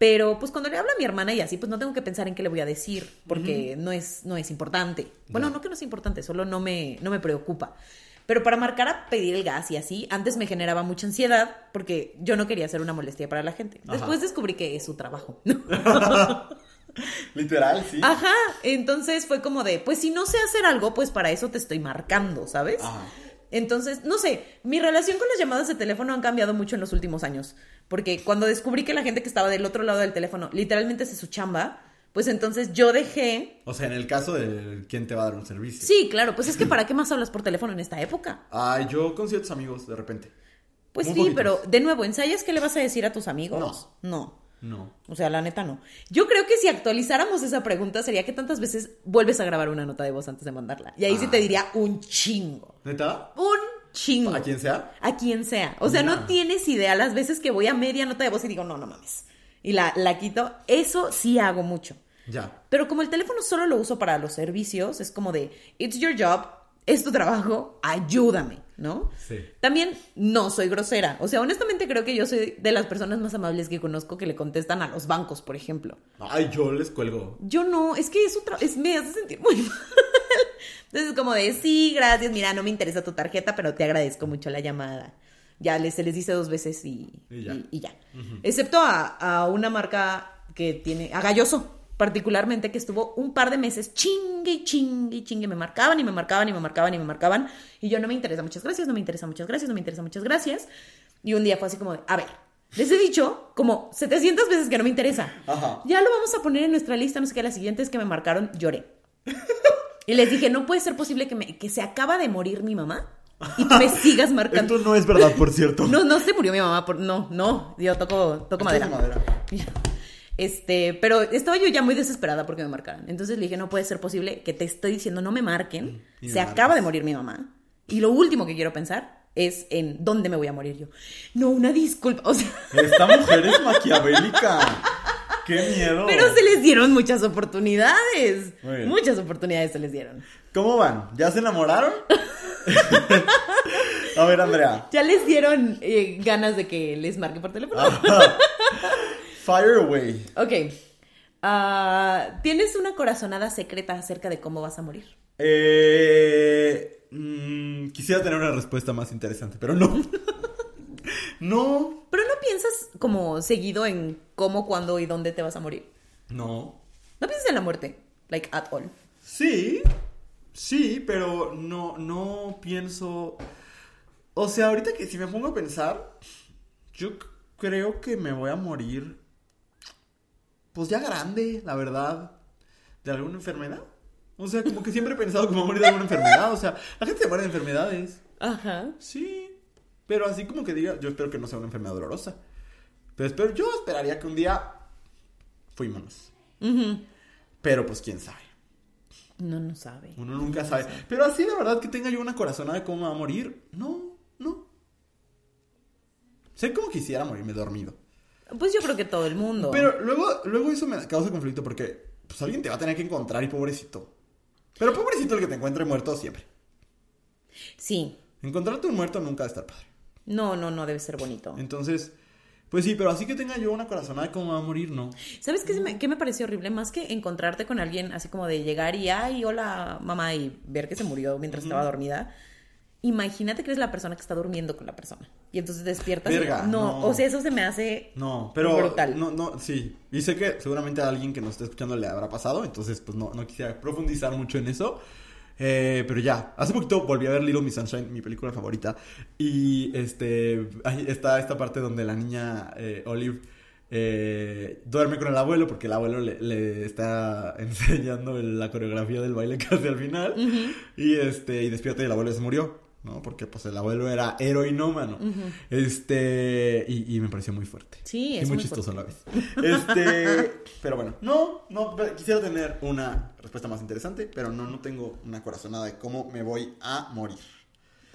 Pero pues cuando le hablo a mi hermana y así, pues no tengo que pensar en qué le voy a decir, porque no, es, no es importante. Bueno, no que no es importante, solo no me, no me preocupa. Pero para marcar a pedir el gas y así, antes me generaba mucha ansiedad porque yo no quería ser una molestia para la gente. Ajá. Después descubrí que es su trabajo. Literal, sí. Ajá, entonces fue como de, pues si no sé hacer algo, pues para eso te estoy marcando, ¿sabes? Ajá. Entonces, no sé, mi relación con las llamadas de teléfono han cambiado mucho en los últimos años, porque cuando descubrí que la gente que estaba del otro lado del teléfono literalmente hace su chamba, pues entonces yo dejé... O sea, en el caso de quién te va a dar un servicio. Sí, claro, pues es que ¿para qué más hablas por teléfono en esta época? Ay, yo con ciertos amigos, de repente. Pues Muy sí, poquitos. pero de nuevo, ¿ensayas qué le vas a decir a tus amigos? No. No. O sea, la neta no. Yo creo que si actualizáramos esa pregunta sería que tantas veces vuelves a grabar una nota de voz antes de mandarla. Y ahí sí Ah. te diría un chingo. ¿Neta? Un chingo. ¿A quien sea? A quien sea. O sea, no tienes idea las veces que voy a media nota de voz y digo, no, no mames. Y la, la quito. Eso sí hago mucho. Ya. Pero como el teléfono solo lo uso para los servicios, es como de, it's your job, es tu trabajo, ayúdame, ¿no? Sí. También no soy grosera. O sea, honestamente creo que yo soy de las personas más amables que conozco que le contestan a los bancos, por ejemplo. Ay, yo les cuelgo. Yo no, es que es otra, es, me hace sentir muy mal. Entonces, como de, sí, gracias, mira, no me interesa tu tarjeta, pero te agradezco mucho la llamada. Ya les, se les dice dos veces y, Y ya. y- y ya. Excepto a, a una marca que tiene, a Galloso. particularmente que estuvo un par de meses chingue chingue chingue, me marcaban y me marcaban y me marcaban y me marcaban y yo no me interesa, muchas gracias, no me interesa, muchas gracias, no me interesa, muchas gracias. Y un día fue así como de, a ver, les he dicho como 700 veces que no me interesa. Ajá. Ya lo vamos a poner en nuestra lista, no sé qué, la siguiente es que me marcaron, lloré. Y les dije, no puede ser posible que, me, que se acaba de morir mi mamá y tú me sigas marcando. Esto no es verdad, por cierto. No, no se murió mi mamá, por, no, no, yo toco, toco madera. es madera. Este, pero estaba yo ya muy desesperada porque me marcaran. Entonces le dije, no puede ser posible que te estoy diciendo no me marquen. Y me Se marcas. acaba de morir mi mamá. Y lo último que quiero pensar es en dónde me voy a morir yo. No, una disculpa. O sea, Esta mujer es maquiavélica. ¡Qué miedo! pero se les dieron muchas oportunidades. Muchas oportunidades se les dieron. ¿Cómo van? ¿Ya se enamoraron? A ver, Andrea. Ya les dieron eh, ganas de que les marque por teléfono. Ajá. Fire away. Ok. Ah, ¿Tienes una corazonada secreta acerca de cómo vas a morir? Eh, mm, quisiera tener una respuesta más interesante, pero no. no. Pero no piensas como seguido en cómo, cuándo y dónde te vas a morir. No. No piensas en la muerte, like at all. Sí. Sí, pero no, no pienso. O sea, ahorita que si me pongo a pensar, yo creo que me voy a morir. Pues ya grande, la verdad. ¿De alguna enfermedad? O sea, como que siempre he pensado que me voy a morir de alguna enfermedad. O sea, la gente se muere de enfermedades. Ajá. Sí, pero así como que diga, yo espero que no sea una enfermedad dolorosa. Pero espero, yo esperaría que un día fuímonos. Pero pues quién sabe. No, no sabe. Uno nunca sabe. Pero así de verdad que tenga yo una corazonada de cómo va a morir. No, no. Sé como quisiera morirme dormido. Pues yo creo que todo el mundo. Pero luego, luego eso me causa conflicto porque pues alguien te va a tener que encontrar y pobrecito. Pero pobrecito el que te encuentre muerto siempre. Sí. Encontrarte un muerto nunca va a estar padre. No, no, no debe ser bonito. Entonces, pues sí, pero así que tenga yo una corazonada de cómo va a morir, no. ¿Sabes qué, se me, qué me pareció horrible? Más que encontrarte con alguien así como de llegar y, ay, hola, mamá, y ver que se murió mientras estaba dormida. Imagínate que eres la persona que está durmiendo con la persona. Y entonces despiertas. y- Verga, no, no. o sea, eso se me hace. No, pero. Brutal. No, no, sí. Y sé que seguramente a alguien que nos está escuchando le habrá pasado, entonces, pues no, no quisiera profundizar mucho en eso. Eh, pero ya, hace poquito volví a ver Little Miss Sunshine, mi película favorita. Y este. Ahí está esta parte donde la niña eh, Olive. eh, duerme con el abuelo porque el abuelo le, le está enseñando la coreografía del baile casi al final y este y despierta y el abuelo se murió no porque pues el abuelo era heroinómano. Este y, y me pareció muy fuerte. Sí, y es muy muy chistoso a la vez. Este pero bueno no no quisiera tener una respuesta más interesante pero no no tengo una corazonada de cómo me voy a morir.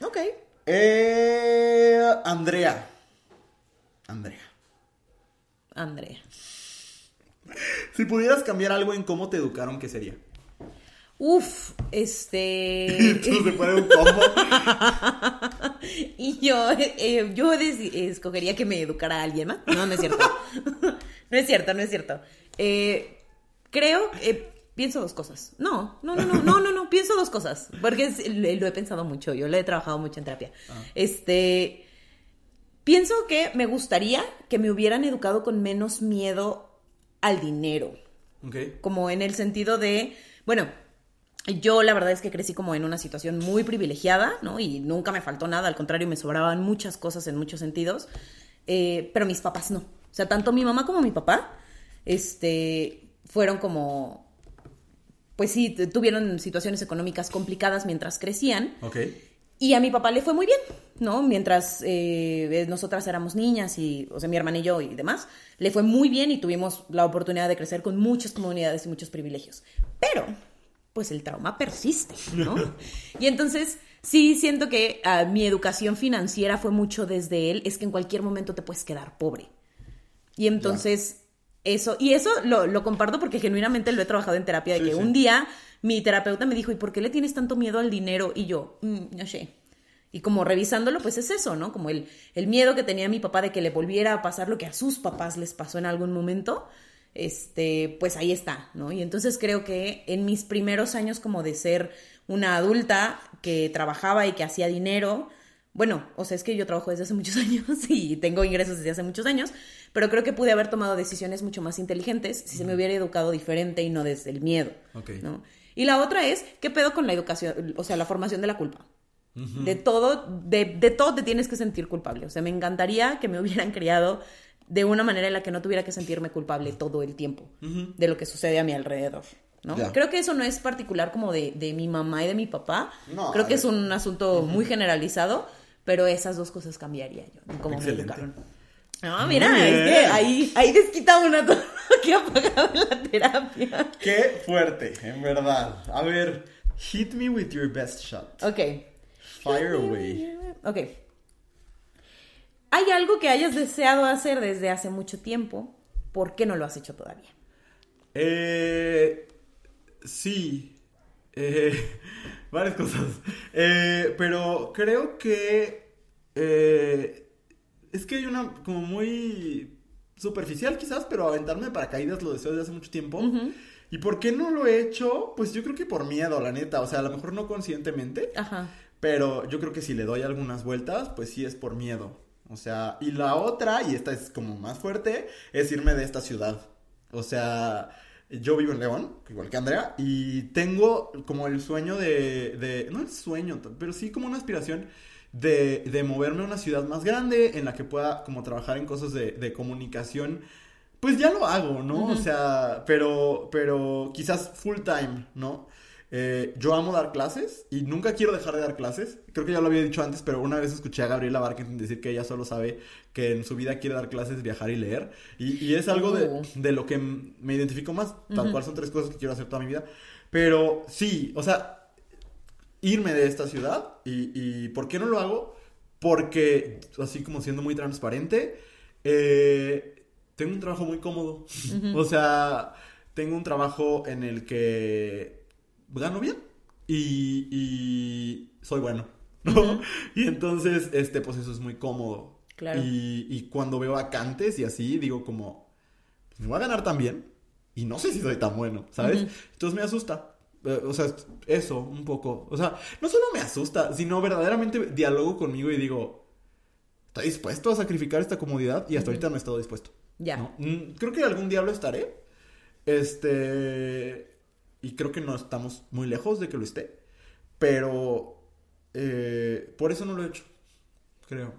Ok. eh, Andrea. Andrea. Andrea. si pudieras cambiar algo en cómo te educaron qué sería Uf, este. Entonces se puede un combo y yo, eh, yo escogería que me educara alguien más. No, no es cierto. no es cierto, no es cierto. Eh, creo, eh, pienso dos cosas. No, no, no, no, no, no, no, pienso dos cosas. Porque es- lo lo he pensado mucho, yo lo he trabajado mucho en terapia. Este, pienso que me gustaría que me hubieran educado con menos miedo al dinero Ok. como en el sentido de, bueno, yo la verdad es que crecí como en una situación muy privilegiada, ¿no? Y nunca me faltó nada, al contrario, me sobraban muchas cosas en muchos sentidos, eh, pero mis papás no. O sea, tanto mi mamá como mi papá, este, fueron como, pues sí, tuvieron situaciones económicas complicadas mientras crecían. Ok. Y a mi papá le fue muy bien, ¿no? Mientras eh, nosotras éramos niñas y, o sea, mi hermana y yo y demás, le fue muy bien y tuvimos la oportunidad de crecer con muchas comunidades y muchos privilegios. Pero, pues el trauma persiste, ¿no? y entonces, sí siento que ah, mi educación financiera fue mucho desde él, es que en cualquier momento te puedes quedar pobre. Y entonces, eso, y eso lo, lo comparto porque genuinamente lo he trabajado en terapia, de Sí, que sí. un día mi terapeuta me dijo, ¿y por qué le tienes tanto miedo al dinero? Y yo, "Mm, no sé. Y como revisándolo, pues es eso, ¿no? Como el, el miedo que tenía mi papá de que le volviera a pasar lo que a sus papás les pasó en algún momento, este, pues ahí está, ¿no? Y entonces creo que en mis primeros años como de ser una adulta que trabajaba y que hacía dinero, bueno, o sea, es que yo trabajo desde hace muchos años y tengo ingresos desde hace muchos años, pero creo que pude haber tomado decisiones mucho más inteligentes si se me hubiera educado diferente y no desde el miedo. ¿no? Y la otra es, ¿qué pedo con la educación? O sea, la formación de la culpa. De todo, de, de todo te tienes que sentir culpable. O sea, me encantaría que me hubieran criado de una manera en la que no tuviera que sentirme culpable todo el tiempo de lo que sucede a mi alrededor. ¿no? Creo que eso no es particular como de, de mi mamá y de mi papá. No, Creo que es un asunto muy generalizado, pero esas dos cosas cambiaría yo, en cómo me educaron. Ah, mira, es que ahí, ahí desquita una todo lo que ha pagado en la terapia. Qué fuerte, en verdad. A ver, hit me with your best shot. Ok. Fire away. Ok. ¿Hay algo que hayas deseado hacer desde hace mucho tiempo? ¿Por qué no lo has hecho todavía? Eh, sí. Eh, varias cosas. Eh, pero creo que... eh, es que hay una como muy superficial quizás, pero aventarme de paracaídas lo deseo desde hace mucho tiempo. ¿Y por qué no lo he hecho? Pues yo creo que por miedo, la neta. O sea, a lo mejor no conscientemente. Ajá. Pero yo creo que si le doy algunas vueltas, pues sí es por miedo. O sea, y la otra, y esta es como más fuerte, es irme de esta ciudad. O sea, yo vivo en León, igual que Andrea, y tengo como el sueño de, de no el sueño, pero sí como una aspiración de, de moverme a una ciudad más grande en la que pueda como trabajar en cosas de, de comunicación. Pues ya lo hago, ¿no? O sea, pero, pero quizás full time, ¿no? Eh, yo amo dar clases y nunca quiero dejar de dar clases. Creo que ya lo había dicho antes, pero una vez escuché a Gabriela Barkentin decir que ella solo sabe que en su vida quiere dar clases, viajar y leer. Y, y es algo de, Oh. de lo que me identifico más. Tal cual son tres cosas que quiero hacer toda mi vida. Pero sí, o sea, irme de esta ciudad. Y, y ¿por qué no lo hago? Porque, así como siendo muy transparente, eh, tengo un trabajo muy cómodo. O sea, tengo un trabajo en el que gano bien y, y soy bueno. ¿no? Y entonces, este, pues eso es muy cómodo. Claro. Y, y cuando veo vacantes y así, digo como, pues me voy a ganar tan bien y no sé si soy tan bueno, ¿sabes? Entonces me asusta. Eh, O sea, eso, un poco. O sea, no solo me asusta, sino verdaderamente dialogo conmigo y digo, ¿estoy dispuesto a sacrificar esta comodidad? Y hasta ahorita no he estado dispuesto. Ya. ¿no? Mm, Creo que algún día lo estaré. Este. Y creo que no estamos muy lejos de que lo esté. Pero. eh, por eso no lo he hecho. Creo.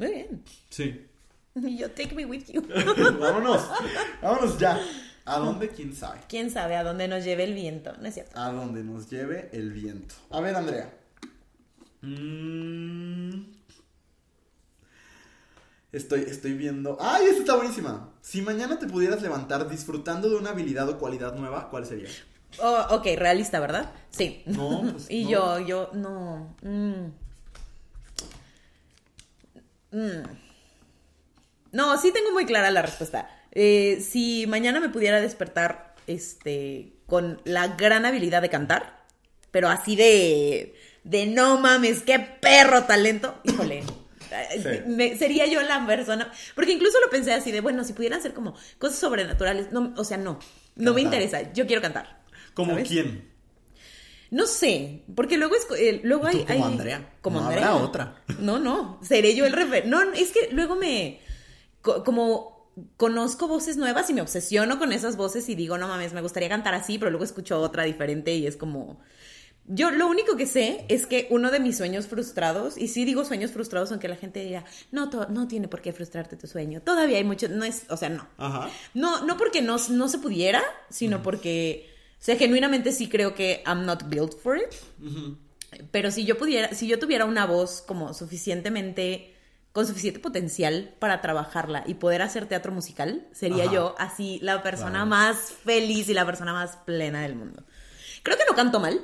Muy bien. Sí. Yo, take me with you. vámonos. Vámonos ya. ¿A dónde? ¿Quién sabe? ¿Quién sabe a dónde nos lleve el viento? No es cierto. A dónde nos lleve el viento. A ver, Andrea. Mm. Estoy, estoy viendo. ¡Ay, esta está buenísima! Si mañana te pudieras levantar disfrutando de una habilidad o cualidad nueva, ¿cuál sería? Oh, ok, realista, ¿verdad? Sí. No, pues, y no. yo, yo, no. mm. Mm. No, sí tengo muy clara la respuesta. Eh, si mañana me pudiera despertar este, con la gran habilidad de cantar, pero así de, de no mames, qué perro talento, híjole. Sí. me- sería yo la persona, porque incluso lo pensé así de, bueno, si pudieran ser como cosas sobrenaturales, no, o sea, no, no me interesa, yo quiero cantar. ¿Como ¿sabes? quién? No sé, porque luego, es, eh, luego hay, como hay- Andrea. Como No Andrea. habrá otra. No, no, seré yo el refer. No, es que luego me, co- como conozco voces nuevas y me obsesiono con esas voces y digo, no mames, me gustaría cantar así, pero luego escucho otra diferente y es como... Yo lo único que sé es que uno de mis sueños frustrados, y sí digo sueños frustrados, aunque la gente diga, no, no tiene por qué frustrarte tu sueño. Todavía hay mucho, no es, o sea, no. Ajá. No, no porque no, no se pudiera, sino porque, sea, genuinamente sí creo que I'm not built for it. Pero si yo pudiera, si yo tuviera una voz como suficientemente, con suficiente potencial para trabajarla y poder hacer teatro musical, sería Ajá. yo así la persona más feliz y la persona más plena del mundo. Creo que no canto mal,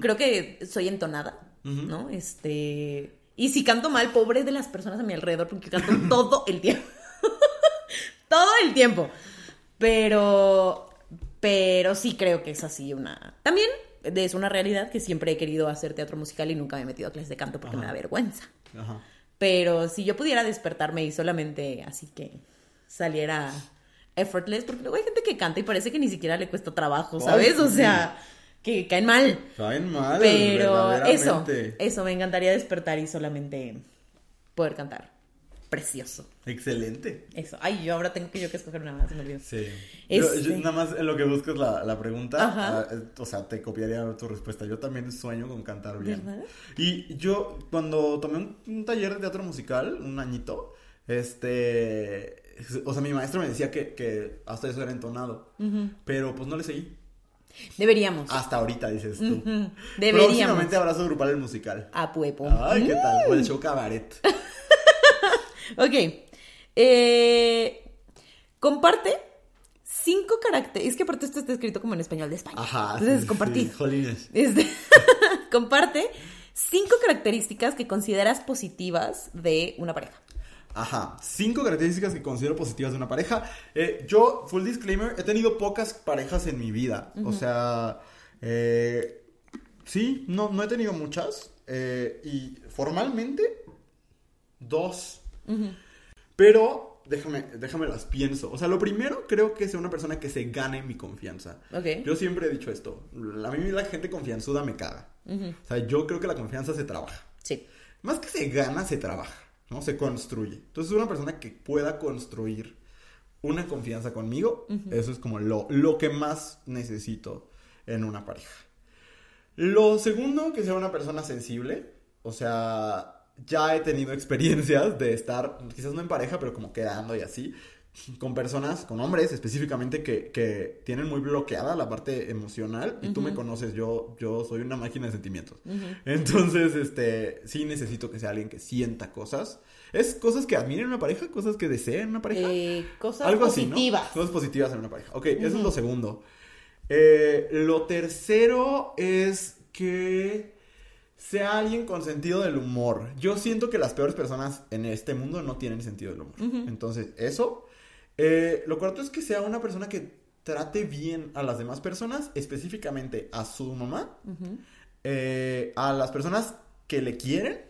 creo que soy entonada, ¿no? Este, y si canto mal, pobre de las personas a mi alrededor, porque canto todo el tiempo. todo el tiempo. Pero, pero sí creo que es así una... También es una realidad que siempre he querido hacer teatro musical y nunca me he metido a clases de canto porque Ajá. me da vergüenza. Ajá. Pero si yo pudiera despertarme y solamente así que saliera effortless, porque luego hay gente que canta y parece que ni siquiera le cuesta trabajo, Ay, ¿sabes? O sí. sea, que caen mal. Caen mal. Pero eso, eso, me encantaría despertar y solamente poder cantar. Precioso. Excelente. Eso. Ay, yo ahora tengo que yo que escoger una más, me olvidó. Sí. Yo- yo Este- nada más en lo que busco es la, la pregunta. Ajá. ah, eh, o sea, te copiaría tu respuesta. Yo también sueño con cantar bien. ¿Verdad? Y yo, cuando tomé un, un taller de teatro musical, un añito, este. O sea, mi maestro me decía que, que hasta eso era entonado. Pero pues no le seguí. Deberíamos. Hasta ahorita, dices tú. Deberíamos. Próximamente abrazo grupal el musical. A puepo. Ay, ¿qué tal? O el show cabaret. Ok. Eh, comparte cinco caracteres. Es que aparte esto está escrito como en español de España. Ajá. Entonces, sí, compartir. sí, jolines. Este, comparte cinco características que consideras positivas de una pareja. Ajá, cinco características que considero positivas de una pareja. Eh, yo, full disclaimer, he tenido pocas parejas en mi vida. O sea, eh, sí, no, no he tenido muchas. eh, y formalmente, dos. Pero déjame, déjame las pienso. O sea, lo primero creo que sea una persona que se gane mi confianza. Yo siempre he dicho esto. A mí la gente confianzuda me caga. O sea, yo creo que la confianza se trabaja. Sí. Más que se gana, se trabaja, ¿no? Se construye. Entonces, una persona que pueda construir una confianza conmigo, eso es como lo, lo que más necesito en una pareja. Lo segundo, que sea una persona sensible. O sea, ya he tenido experiencias de estar, quizás no en pareja, pero como quedando y así, con personas, con hombres específicamente, que, que tienen muy bloqueada la parte emocional. Y tú me conoces, yo, yo soy una máquina de sentimientos. Entonces, este, sí necesito que sea alguien que sienta cosas. ¿Es cosas que admiren en una pareja? ¿Cosas que deseen en una pareja? Eh, cosas Algo así, ¿no? positivas. Cosas positivas en una pareja. Ok, eso es lo segundo. Eh, lo tercero es que sea alguien con sentido del humor. Yo siento que las peores personas en este mundo no tienen sentido del humor. Entonces, eso. Eh, lo cuarto es que sea una persona que trate bien a las demás personas, específicamente a su mamá, eh, a las personas que le quieren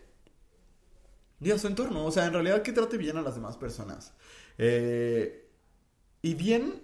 y a su entorno. O sea, en realidad que trate bien a las demás personas. Eh, y bien,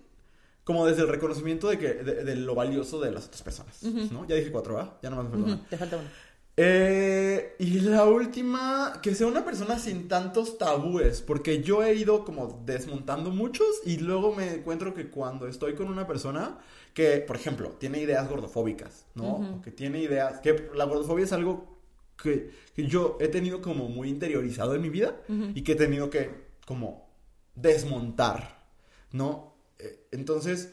como desde el reconocimiento de, que, de, de lo valioso de las otras personas. ¿no? Ya dije cuatro, ¿ah? Ya nomás me falta una. Te falta uno. Eh, y la última, que sea una persona sin tantos tabúes, porque yo he ido como desmontando muchos y luego me encuentro que cuando estoy con una persona que, por ejemplo, tiene ideas gordofóbicas, ¿no? Que tiene ideas, que la gordofobia es algo que, que yo he tenido como muy interiorizado en mi vida y que he tenido que como desmontar, ¿no? Eh, entonces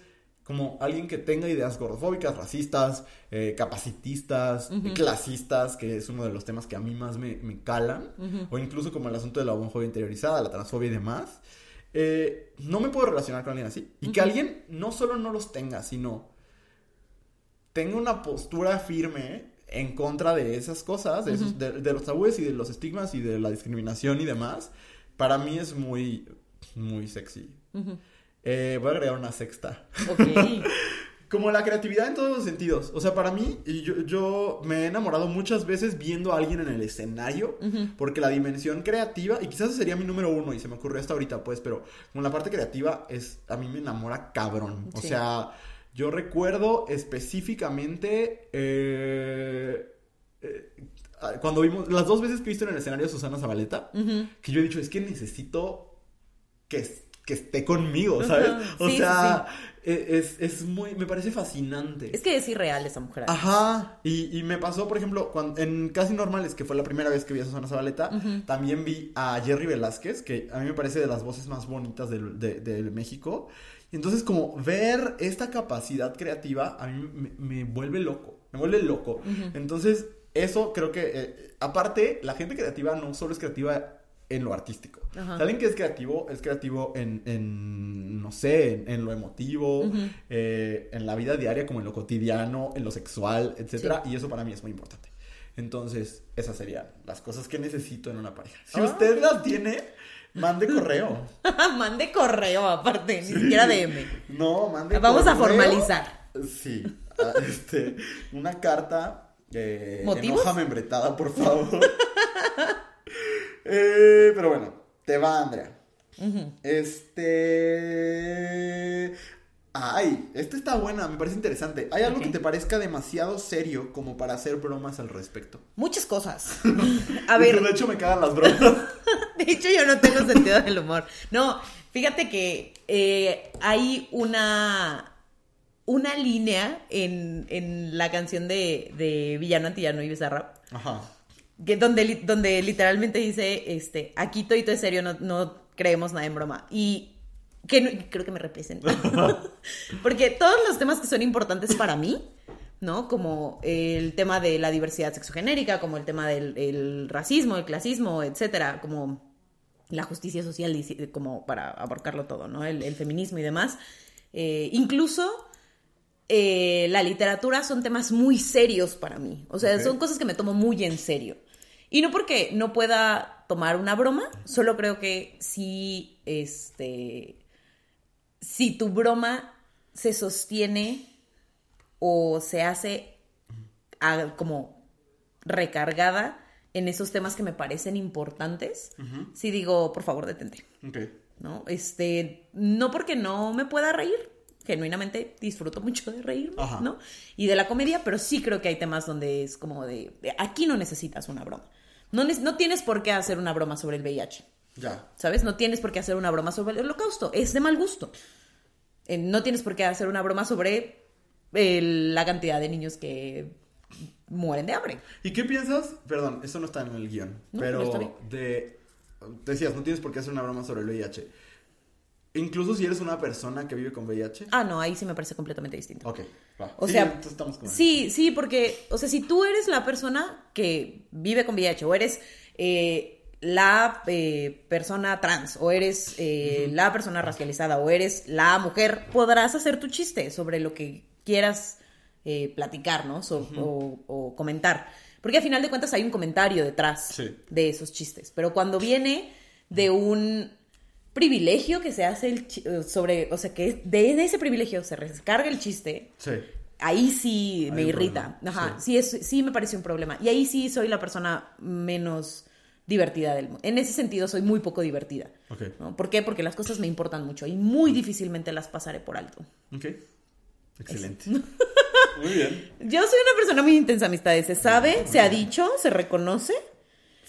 como alguien que tenga ideas gordofóbicas, racistas, eh, capacitistas, clasistas, que es uno de los temas que a mí más me, me calan, o incluso como el asunto de la homofobia interiorizada, la transfobia y demás, eh, no me puedo relacionar con alguien así. Y que alguien no solo no los tenga, sino tenga una postura firme en contra de esas cosas, de, esos- de- de los tabúes y de los estigmas y de la discriminación y demás, para mí es muy, muy sexy. Eh, voy a agregar una sexta. Ok. Como la creatividad en todos los sentidos. O sea, para mí, yo, yo me he enamorado muchas veces viendo a alguien en el escenario, porque la dimensión creativa, y quizás sería mi número uno, y se me ocurrió hasta ahorita, pues, pero como la parte creativa es, a mí me enamora cabrón. O sea, yo recuerdo específicamente eh, eh, cuando vimos, las dos veces que he visto en el escenario a Susana Zabaleta, que yo he dicho, es que necesito que, que esté conmigo, ¿sabes? O Sí, sea, e- Es, es muy, me parece fascinante. Es que es irreal esa mujer. Ajá, y, y me pasó, por ejemplo, cuando, en Casi Normales, que fue la primera vez que vi a Susana Zabaleta, también vi a Jerry Velázquez, que a mí me parece de las voces más bonitas del- de, de México. Y entonces, como ver esta capacidad creativa, a mí me, me vuelve loco, me vuelve loco. Entonces, eso creo que, eh, aparte, la gente creativa no solo es creativa en lo artístico. Ajá. O sea, alguien que es creativo, es creativo en, en no sé, en, en lo emotivo, eh, en la vida diaria, como en lo cotidiano, en lo sexual, etcétera. Y eso para mí es muy importante. Entonces, esas serían las cosas que necesito en una pareja. Si Ah, usted las tiene, mande correo. Mande correo aparte, ni siquiera DM. No, mande Vamos a correo. formalizar. Sí. Este, una carta. Eh, ¿Motivos? En hoja membretada, por favor. Eh, pero bueno, te va, Andrea. Este. Ay, esta está buena, me parece interesante. ¿Hay algo que te parezca demasiado serio como para hacer bromas al respecto? Muchas cosas. A ver, De hecho, me cagan las bromas. De hecho, yo no tengo sentido del humor. No, fíjate que eh, hay una, una línea en, en la canción de, de Villano Antillano y Bizarrap. Ajá. Que donde, donde literalmente dice, este, aquí todo es serio, no, no creemos nada en broma. Y que no- creo que me representa. Porque todos los temas que son importantes para mí, ¿no? Como el tema de la diversidad sexogenérica, como el tema del el racismo, el clasismo, etcétera, como la justicia social, como para abarcarlo todo, ¿no? El, el feminismo y demás. Eh, incluso eh, la literatura son temas muy serios para mí. O sea, son cosas que me tomo muy en serio. Y no porque no pueda tomar una broma, solo creo que si, este, si tu broma se sostiene o se hace ah, como recargada en esos temas que me parecen importantes, sí digo, por favor, detente. ¿no? Este, no porque no me pueda reír, genuinamente disfruto mucho de reírme, Ajá. ¿no? Y de la comedia, pero sí creo que hay temas donde es como de, de, aquí no necesitas una broma. No, no tienes por qué hacer una broma sobre el VIH, Ya. ¿sabes? No tienes por qué hacer una broma sobre el holocausto, es de mal gusto. Eh, no tienes por qué hacer una broma sobre la cantidad de niños que mueren de hambre. ¿Y qué piensas? Perdón, eso no está en el guion. No, pero bien. de. Decías, no tienes por qué hacer una broma sobre el VIH. Incluso si eres una persona que vive con VIH. Ah, no, ahí sí me parece completamente distinto. Ok, va. O Sí, sea, estamos con sí, sí, porque, o sea, si tú eres la persona que vive con VIH o eres eh, la eh, persona trans o eres eh, la persona racializada o eres la mujer, podrás hacer tu chiste sobre lo que quieras eh, platicar, ¿no? So- o, o comentar. Porque al final de cuentas hay un comentario detrás Sí. de esos chistes. Pero cuando viene de un privilegio que se hace el eh, sobre, o sea, que de, de ese privilegio se recarga el chiste, Sí. ahí sí me irrita. problema, Ajá, sí. sí. es, sí me parece un problema. Y ahí sí soy la persona menos divertida del mundo. En ese sentido soy muy poco divertida. Ok. ¿no? ¿Por qué? Porque las cosas me importan mucho y muy difícilmente las pasaré por alto. Ok. Excelente. Muy bien. Yo soy una persona muy intensa, amistades. Se sabe, se ha dicho, se reconoce.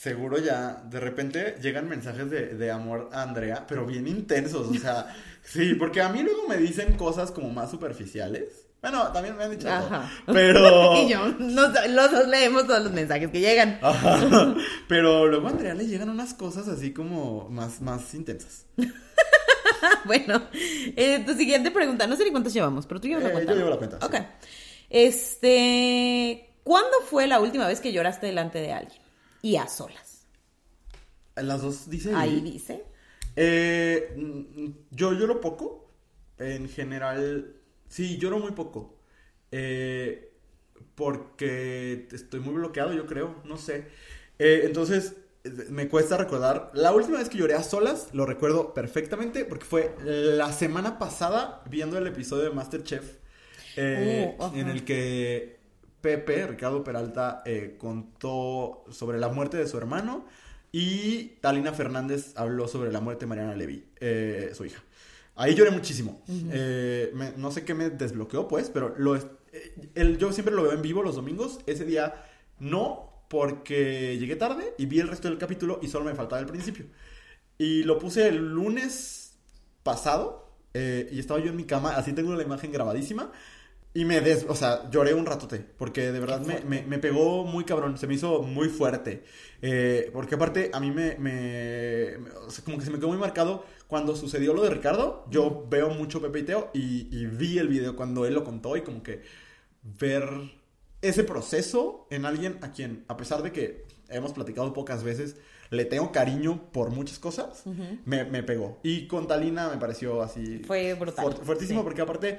Seguro ya, de repente llegan mensajes de, de amor a Andrea, pero bien intensos, o sea, sí, porque a mí luego me dicen cosas como más superficiales. Bueno, también me han dicho todo, Ajá. pero... Y yo, nos- los dos leemos todos los mensajes que llegan. Ajá. Pero luego a Andrea le llegan unas cosas así como más, más intensas. bueno, eh, tu siguiente pregunta, no sé ni cuántas llevamos, pero tú llevas la Eh, cuenta. yo llevo la cuenta, sí. Ok. Este, ¿cuándo fue la última vez que lloraste delante de alguien? Y a solas. Las dos dicen... Ahí dice. Eh, mm, yo lloro poco. En general, sí, lloro muy poco. Eh, porque estoy muy bloqueado, yo creo, no sé. Eh, entonces, eh, me cuesta recordar. La última vez que lloré a solas, lo recuerdo perfectamente, porque fue la semana pasada viendo el episodio de Masterchef, eh, Uh, en el que Pepe, Ricardo Peralta, eh, contó sobre la muerte de su hermano y Talina Fernández habló sobre la muerte de Mariana Levy, eh, su hija. Ahí lloré muchísimo. Eh, me- no sé qué me desbloqueó, pues, pero lo, eh, el- yo siempre lo veo en vivo los domingos. Ese día no, porque llegué tarde y vi el resto del capítulo y solo me faltaba el principio. Y lo puse el lunes pasado eh, y estaba yo en mi cama, así tengo la imagen grabadísima. Y me des, o sea, lloré un ratote, porque de verdad me, me- me pegó muy cabrón, se me hizo muy fuerte. Eh, porque aparte a mí me, me- o sea, como que se me quedó muy marcado cuando sucedió lo de Ricardo. Yo veo mucho Pepe y Teo y, y vi el video cuando él lo contó y como que ver ese proceso en alguien a quien, a pesar de que hemos platicado pocas veces, le tengo cariño por muchas cosas, me, me pegó. Y con Talina me pareció así... Fue brutal. fuert- fuertísimo Sí. porque aparte,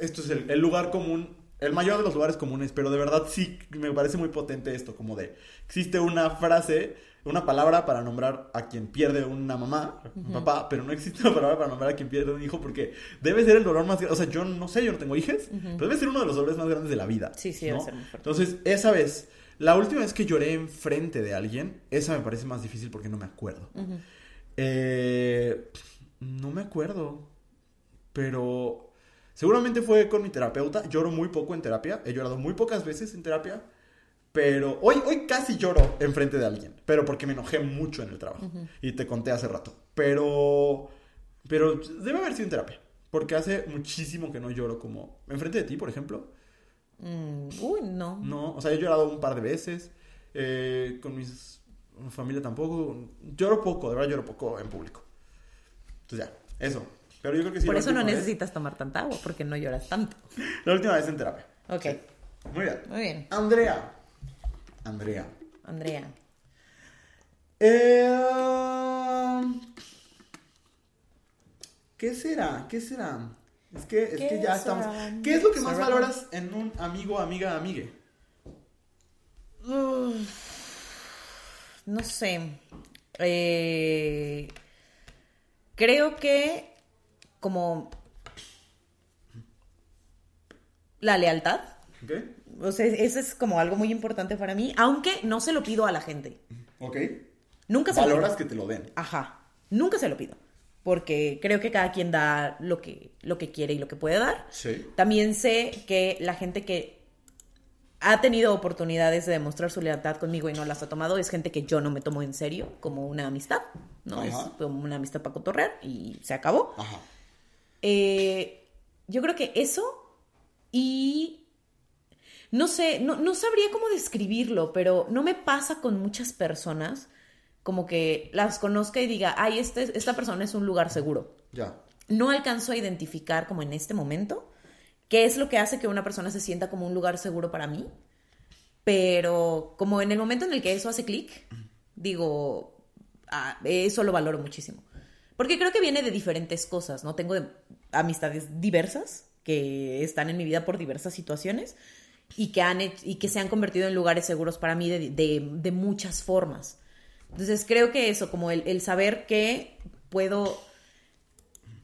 esto es el, el lugar común, el mayor de los lugares comunes, pero de verdad sí me parece muy potente esto, como de, existe una frase, una palabra para nombrar a quien pierde una mamá, un papá, pero no existe una palabra para nombrar a quien pierde un hijo porque debe ser el dolor más grande, o sea, yo no sé, yo no tengo hijos, pero debe ser uno de los dolores más grandes de la vida. Sí, sí, debe ¿no? ser muy fuerte. Entonces, esa vez, la última vez que lloré enfrente de alguien, esa me parece más difícil porque no me acuerdo. Eh, no me acuerdo. Pero seguramente fue con mi terapeuta. Lloro muy poco en terapia. He llorado muy pocas veces en terapia. Pero hoy, hoy casi lloro enfrente de alguien, pero porque me enojé mucho en el trabajo. Y te conté hace rato. Pero, pero debe haber sido en terapia. Porque hace muchísimo que no lloro como enfrente de ti, por ejemplo. Mm, uy, no. No, o sea, he llorado un par de veces. eh, con mis mi familia tampoco. Lloro poco, de verdad lloro poco en público. Entonces ya, eso. Pero yo creo que sí. Por eso no vez- necesitas tomar tanta agua, porque no lloras tanto. La última vez en terapia. Ok, Sí. Muy bien. muy bien. Andrea. Andrea. Andrea. Eh, ¿Qué será? ¿Qué será? Es que, es ¿Qué que ya estamos. ¿Qué es lo que más valoras en un amigo, amiga, amigue? Uf, no sé. Eh, creo que como la lealtad. ¿Ok? O sea, eso es como algo muy importante para mí, aunque no se lo pido a la gente. ¿Ok? Nunca se lo Valoras pido. que te lo den. Ajá. Nunca se lo pido. Porque creo que cada quien da lo que, lo que quiere y lo que puede dar. Sí. También sé que la gente que ha tenido oportunidades de demostrar su lealtad conmigo y no las ha tomado es gente que yo no me tomo en serio como una amistad, ¿no? Ajá. Es como una amistad para cotorrear y se acabó. Ajá. Eh, yo creo que eso y no sé, no, no sabría cómo describirlo, pero no me pasa con muchas personas como que las conozca y diga, ay, este, esta persona es un lugar seguro Ya. no alcanzo a identificar como en este momento qué es lo que hace que una persona se sienta como un lugar seguro para mí. Pero como en el momento en el que eso hace clic, digo, ah, eso lo valoro muchísimo. Porque creo que viene de diferentes cosas, ¿no? Tengo de- amistades diversas que están en mi vida por diversas situaciones y que, han hech- y que se han convertido en lugares seguros para mí de, de- de muchas formas. Entonces creo que eso, como el, el saber que puedo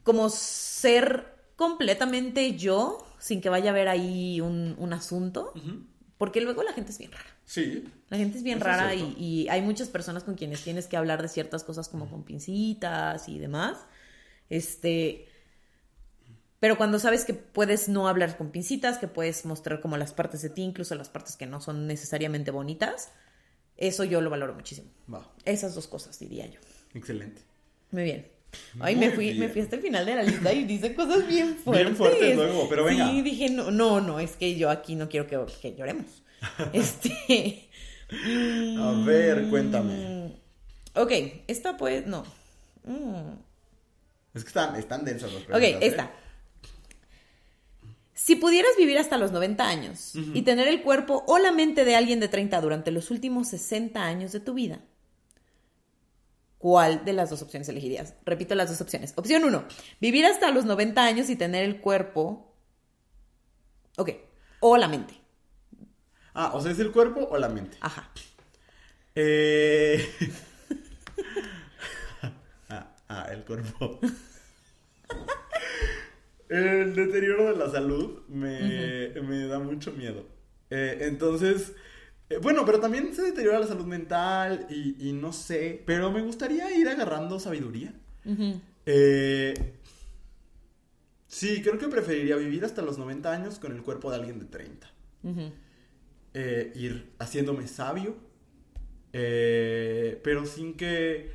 como ser completamente yo sin que vaya a haber ahí un, un asunto, porque luego la gente es bien rara. Sí. La gente es bien es rara y, y hay muchas personas con quienes tienes que hablar de ciertas cosas como con pincitas y demás. Este, pero cuando sabes que puedes no hablar con pincitas, que puedes mostrar como las partes de ti, incluso las partes que no son necesariamente bonitas, eso yo lo valoro muchísimo. Esas dos cosas diría yo. Excelente. Muy bien. Ay, Muy me fui, bien. me fui hasta el final de la lista y dice cosas bien fuertes. Bien fuertes luego, pero venga. Sí, dije, no, no, no, es que yo aquí no quiero que, que lloremos. Este. A ver, cuéntame. Ok, esta pues, no. Mm. Es que están, están densas las Ok, preguntas. ¿eh? Si pudieras vivir hasta los 90 años y tener el cuerpo o la mente de alguien de 30 durante los últimos 60 años de tu vida, ¿cuál de las dos opciones elegirías? Repito las dos opciones. Opción 1, vivir hasta los 90 años y tener el cuerpo... Ok, o la mente. Ah, o sea, ¿es el cuerpo o la mente? Ajá. Eh... ah, ah, el cuerpo. el deterioro de la salud me, me da mucho miedo. Eh, entonces, eh, bueno, pero también se deteriora la salud mental y, y no sé, pero me gustaría ir agarrando sabiduría. Eh, sí, creo que preferiría vivir hasta los 90 años con el cuerpo de alguien de 30 Ujú. eh, ir haciéndome sabio, eh, pero sin que...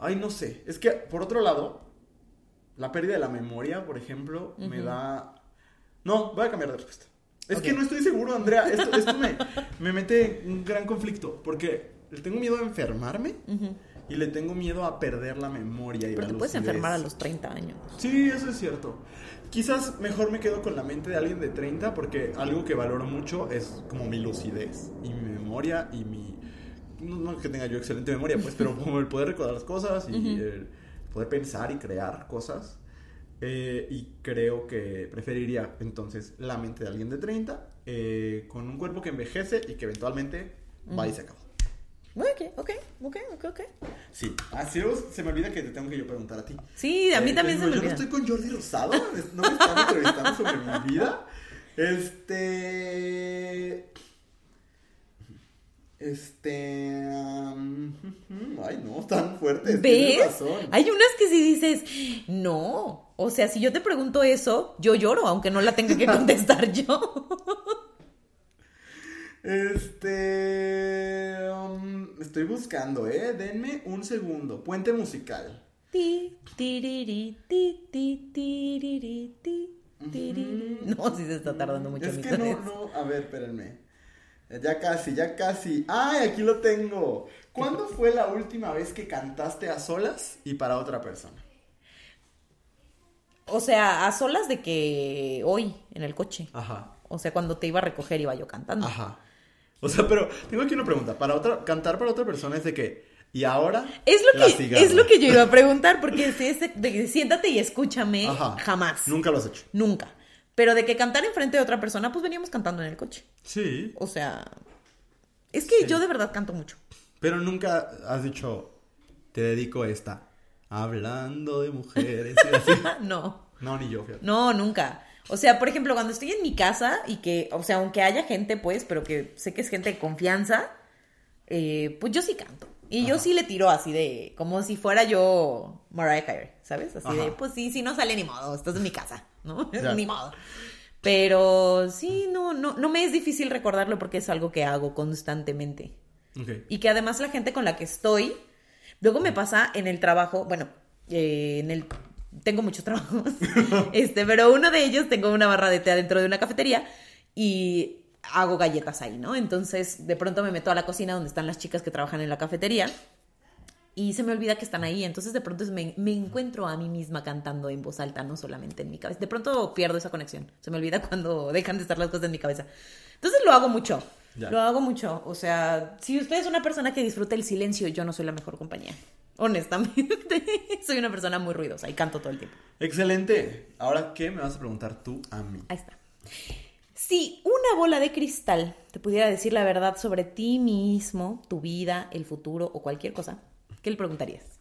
Ay, no sé. Es que, por otro lado, la pérdida de la memoria, por ejemplo, me da... No, voy a cambiar de respuesta. Es que no estoy seguro, Andrea. Esto, esto me, me mete en un gran conflicto, porque le tengo miedo a enfermarme y le tengo miedo a perder la memoria y Pero la te puedes enfermar a los 30 años. Sí, eso es cierto. Quizás mejor me quedo con la mente de alguien de 30 porque algo que valoro mucho es como mi lucidez y mi memoria y mi... No, no que tenga yo excelente memoria, pues, pero como el poder recordar las cosas y el poder pensar y crear cosas. Eh, y creo que preferiría entonces la mente de alguien de 30 eh, con un cuerpo que envejece y que eventualmente va y se acaba. Ok, ok, ok, ok, ok. Sí. Así luego se me olvida que te tengo que yo preguntar a ti. Sí, a mí Eh, también se me Yo olvida. no estoy con Jordi Rosado, no me están entrevistando sobre mi vida. Este. Este. um, ay, no, tan fuertes. ¿Ves? razón. Hay unas que si dices, no. O sea, si yo te pregunto eso, yo lloro, aunque no la tenga que contestar yo. Este. um, estoy buscando, ¿eh? Denme un segundo. Puente musical. Ti, tiriri, ti, ti, tiriri, ti, tiriri. No, sí se está tardando mucho. Es que no, no. A ver, espérenme. Ya casi, ya casi. ¡Ay, aquí lo tengo! ¿Cuándo fue la última vez que cantaste a solas y para otra persona? O sea, a solas de que hoy, en el coche. Ajá. O sea, cuando te iba a recoger iba yo cantando. Ajá. O sea, pero tengo aquí una pregunta. Para otra, cantar para otra persona es de que. ¿Y ahora? Es lo, que, cigarra. es lo que yo iba a preguntar, porque si es de, siéntate y escúchame, Ajá. jamás. Nunca lo has hecho. Nunca. Pero de que cantar enfrente de otra persona, pues veníamos cantando en el coche. Sí. O sea, es que Sí. yo de verdad canto mucho. Pero nunca has dicho. Te dedico esta. Hablando de mujeres. y así. no, No, ni yo, fíjate. no, nunca. O sea, por ejemplo, cuando estoy en mi casa y que, o sea, aunque haya gente, pues, pero que sé que es gente de confianza, eh, pues yo sí canto. Y yo sí le tiro así de, como si fuera yo Mariah Carey, ¿sabes? Así de, pues sí, sí, no sale ni modo, estás en mi casa, ¿no? Ya. ni modo. Pero sí, no, no, no me es difícil recordarlo porque es algo que hago constantemente. Ok. Y que además la gente con la que estoy, luego me pasa en el trabajo, bueno, eh, en el tengo muchos trabajos, este, pero uno de ellos tengo una barra de té dentro de una cafetería y hago galletas ahí, ¿no? Entonces, de pronto me meto a la cocina donde están las chicas que trabajan en la cafetería y se me olvida que están ahí. Entonces, de pronto me, me encuentro a mí misma cantando en voz alta, no solamente en mi cabeza. De pronto pierdo esa conexión. Se me olvida cuando dejan de estar las cosas en mi cabeza. Entonces, lo hago mucho. Ya. Lo hago mucho. O sea, si usted es una persona que disfruta el silencio, yo no soy la mejor compañía. Honestamente, soy una persona muy ruidosa y canto todo el tiempo. Excelente. Ahora, ¿qué me vas a preguntar tú a mí? Ahí está. Si una bola de cristal te pudiera decir la verdad sobre ti mismo, tu vida, el futuro o cualquier cosa, ¿qué le preguntarías?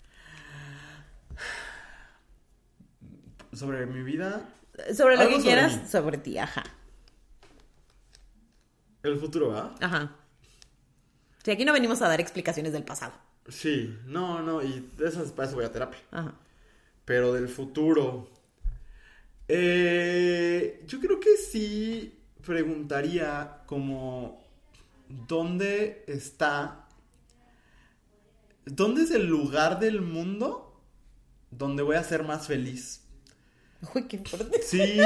Sobre mi vida, Sobre lo que quieras, sobre ti, ajá. el futuro, ¿verdad? Ajá. Si aquí no venimos a dar explicaciones del pasado. Sí, no, no, y de esas para eso voy a terapia. Ajá. Pero del futuro. Eh, yo creo que sí preguntaría como dónde está. ¿Dónde es el lugar del mundo donde voy a ser más feliz? Uy, qué fuerte. Sí,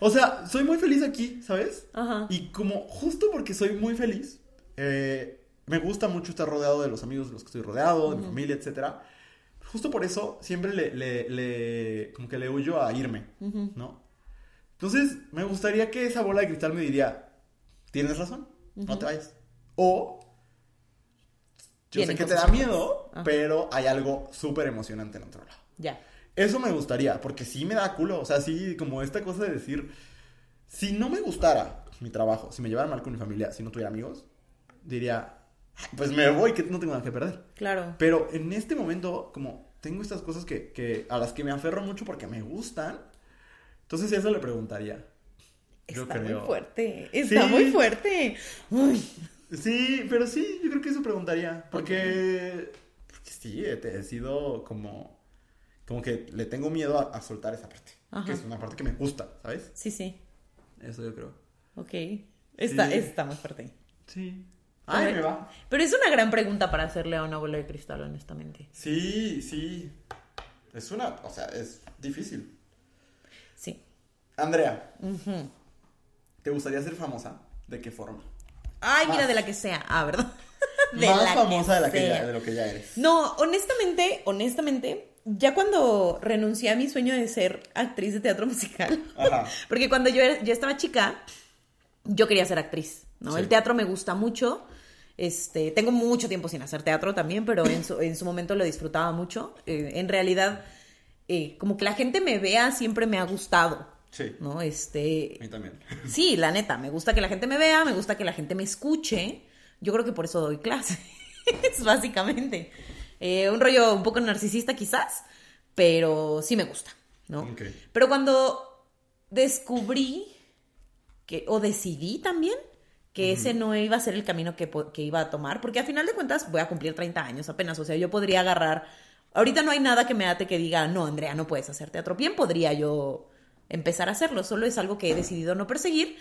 o sea, soy muy feliz aquí, ¿sabes? Ajá. Y como justo porque soy muy feliz, eh, me gusta mucho estar rodeado de los amigos de los que estoy rodeado, de mi familia, etcétera. Justo por eso siempre le, le- le- como que le huyo a irme. ¿no? Entonces, me gustaría que esa bola de cristal me diría, tienes razón, no te vayas. O, yo sé que te da miedo, Ajá. pero hay algo súper emocionante en otro lado. Ya. Eso me gustaría, porque sí me da culo. O sea, sí, como esta cosa de decir, si no me gustara mi trabajo, si me llevara mal con mi familia, si no tuviera amigos, diría, pues me voy, que no tengo nada que perder. Claro. Pero en este momento, como tengo estas cosas que, que- a las que me aferro mucho porque me gustan, entonces eso le preguntaría. Yo Está creo. muy fuerte. Está Sí. muy fuerte. Uy. Sí, pero sí, yo creo que eso preguntaría. Porque, porque sí, he, he sido como, como que le tengo miedo a, a soltar esa parte. Ajá. Que es una parte que me gusta, ¿sabes? Sí, sí. Eso yo creo. Ok. Está, Sí. está muy fuerte. Sí. Ay, ver. me va. Pero es una gran pregunta para hacerle a una bola de cristal, honestamente. Sí, sí. Es una, o sea, es difícil. Andrea. ¿te gustaría ser famosa? ¿De qué forma? Ay, mira, de la que sea. Ah, ¿verdad? Más famosa de, la que ya, de lo que ya eres. No, honestamente, honestamente, ya cuando renuncié a mi sueño de ser actriz de teatro musical, Ajá. porque cuando yo, era- yo estaba chica, yo quería ser actriz, ¿no? Sí. El teatro me gusta mucho. Este, tengo mucho tiempo sin hacer teatro también, pero en su, en su momento lo disfrutaba mucho. Eh, en realidad, eh, como que la gente me vea siempre me ha gustado, Sí. ¿no? Este, A mí también. Sí, la neta, me gusta que la gente me vea, me gusta que la gente me escuche. Yo creo que por eso doy clases, básicamente. Eh, un rollo un poco narcisista quizás, pero sí me gusta, ¿no? Ok. Pero cuando descubrí que, o decidí también, que ese no iba a ser el camino que, que iba a tomar, porque a final de cuentas voy a cumplir 30 años apenas, o sea, yo podría agarrar, ahorita no hay nada que me ate que diga, no, Andrea, no puedes hacer teatro, bien podría yo empezar a hacerlo, solo es algo que he decidido no perseguir,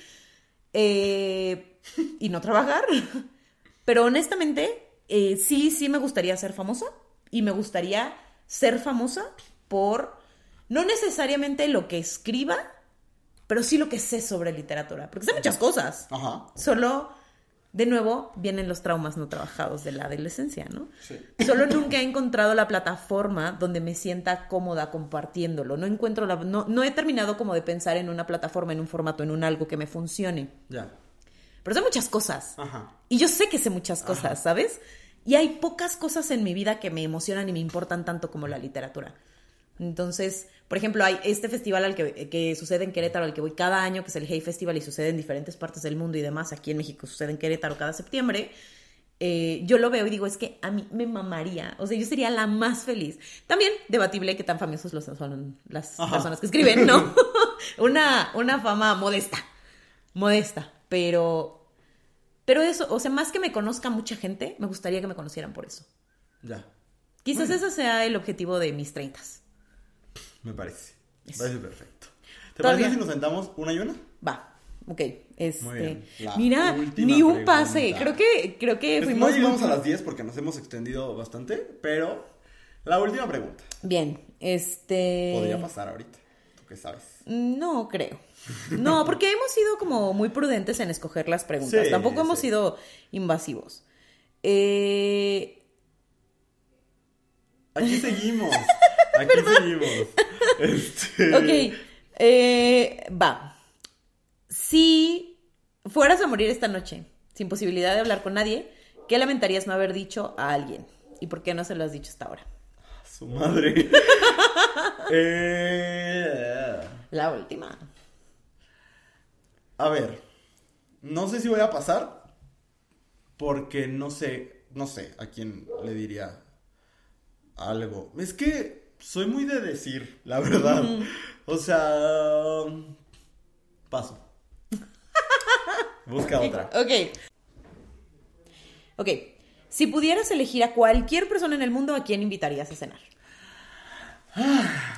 Eh, y no trabajar. Pero honestamente, eh, sí, sí me gustaría ser famosa. Y me gustaría ser famosa por no necesariamente lo que escriba, pero sí lo que sé sobre literatura. Porque sé muchas cosas. Ajá. Solo, de nuevo, vienen los traumas no trabajados de la adolescencia, ¿no? Sí. Solo nunca he encontrado la plataforma donde me sienta cómoda compartiéndolo. No encuentro la, no, no he terminado como de pensar en una plataforma, en un formato, en un algo que me funcione. Ya. Pero sé muchas cosas. Ajá. Y yo sé que sé muchas cosas, ¿sabes? Y hay pocas cosas en mi vida que me emocionan y me importan tanto como la literatura. Entonces, por ejemplo, hay este festival al que, que sucede en Querétaro, al que voy cada año, que es el Hey Festival y sucede en diferentes partes del mundo y demás. Aquí en México sucede en Querétaro cada septiembre. Eh, yo lo veo y digo, es que a mí me mamaría. O sea, yo sería la más feliz. También debatible que tan famosos los son las Ajá. personas que escriben, ¿no? una, una fama modesta. Modesta. Pero. Pero eso, o sea, más que me conozca mucha gente, me gustaría que me conocieran por eso. Ya. Quizás ese sea el objetivo de mis treintas. Me parece. Me parece perfecto. ¿Te Todavía. parece si nos sentamos una y una? Va, ok. Este, Muy bien. La mira, ni un pregunta. pase. Creo que, creo que Es- fuimos no llegamos muy- a las 10 porque nos hemos extendido bastante, pero la última pregunta. Bien, este. Podría pasar ahorita. ¿Tú qué sabes? No creo. No, porque hemos sido como muy prudentes en escoger las preguntas. Sí, Tampoco hemos sí. sido invasivos. Eh, Aquí seguimos. Aquí seguimos. Este... ok, eh, va. Si fueras a morir esta noche, sin posibilidad de hablar con nadie, ¿qué lamentarías no haber dicho a alguien? ¿Y por qué no se lo has dicho hasta ahora? Su madre. Eh, La última. A ver, no sé si voy a pasar porque no sé, no sé a quién le diría algo. Es que soy muy de decir, la verdad. O sea, paso. Busca otra. Ok. Ok. Si pudieras elegir a cualquier persona en el mundo, ¿a quién invitarías a cenar?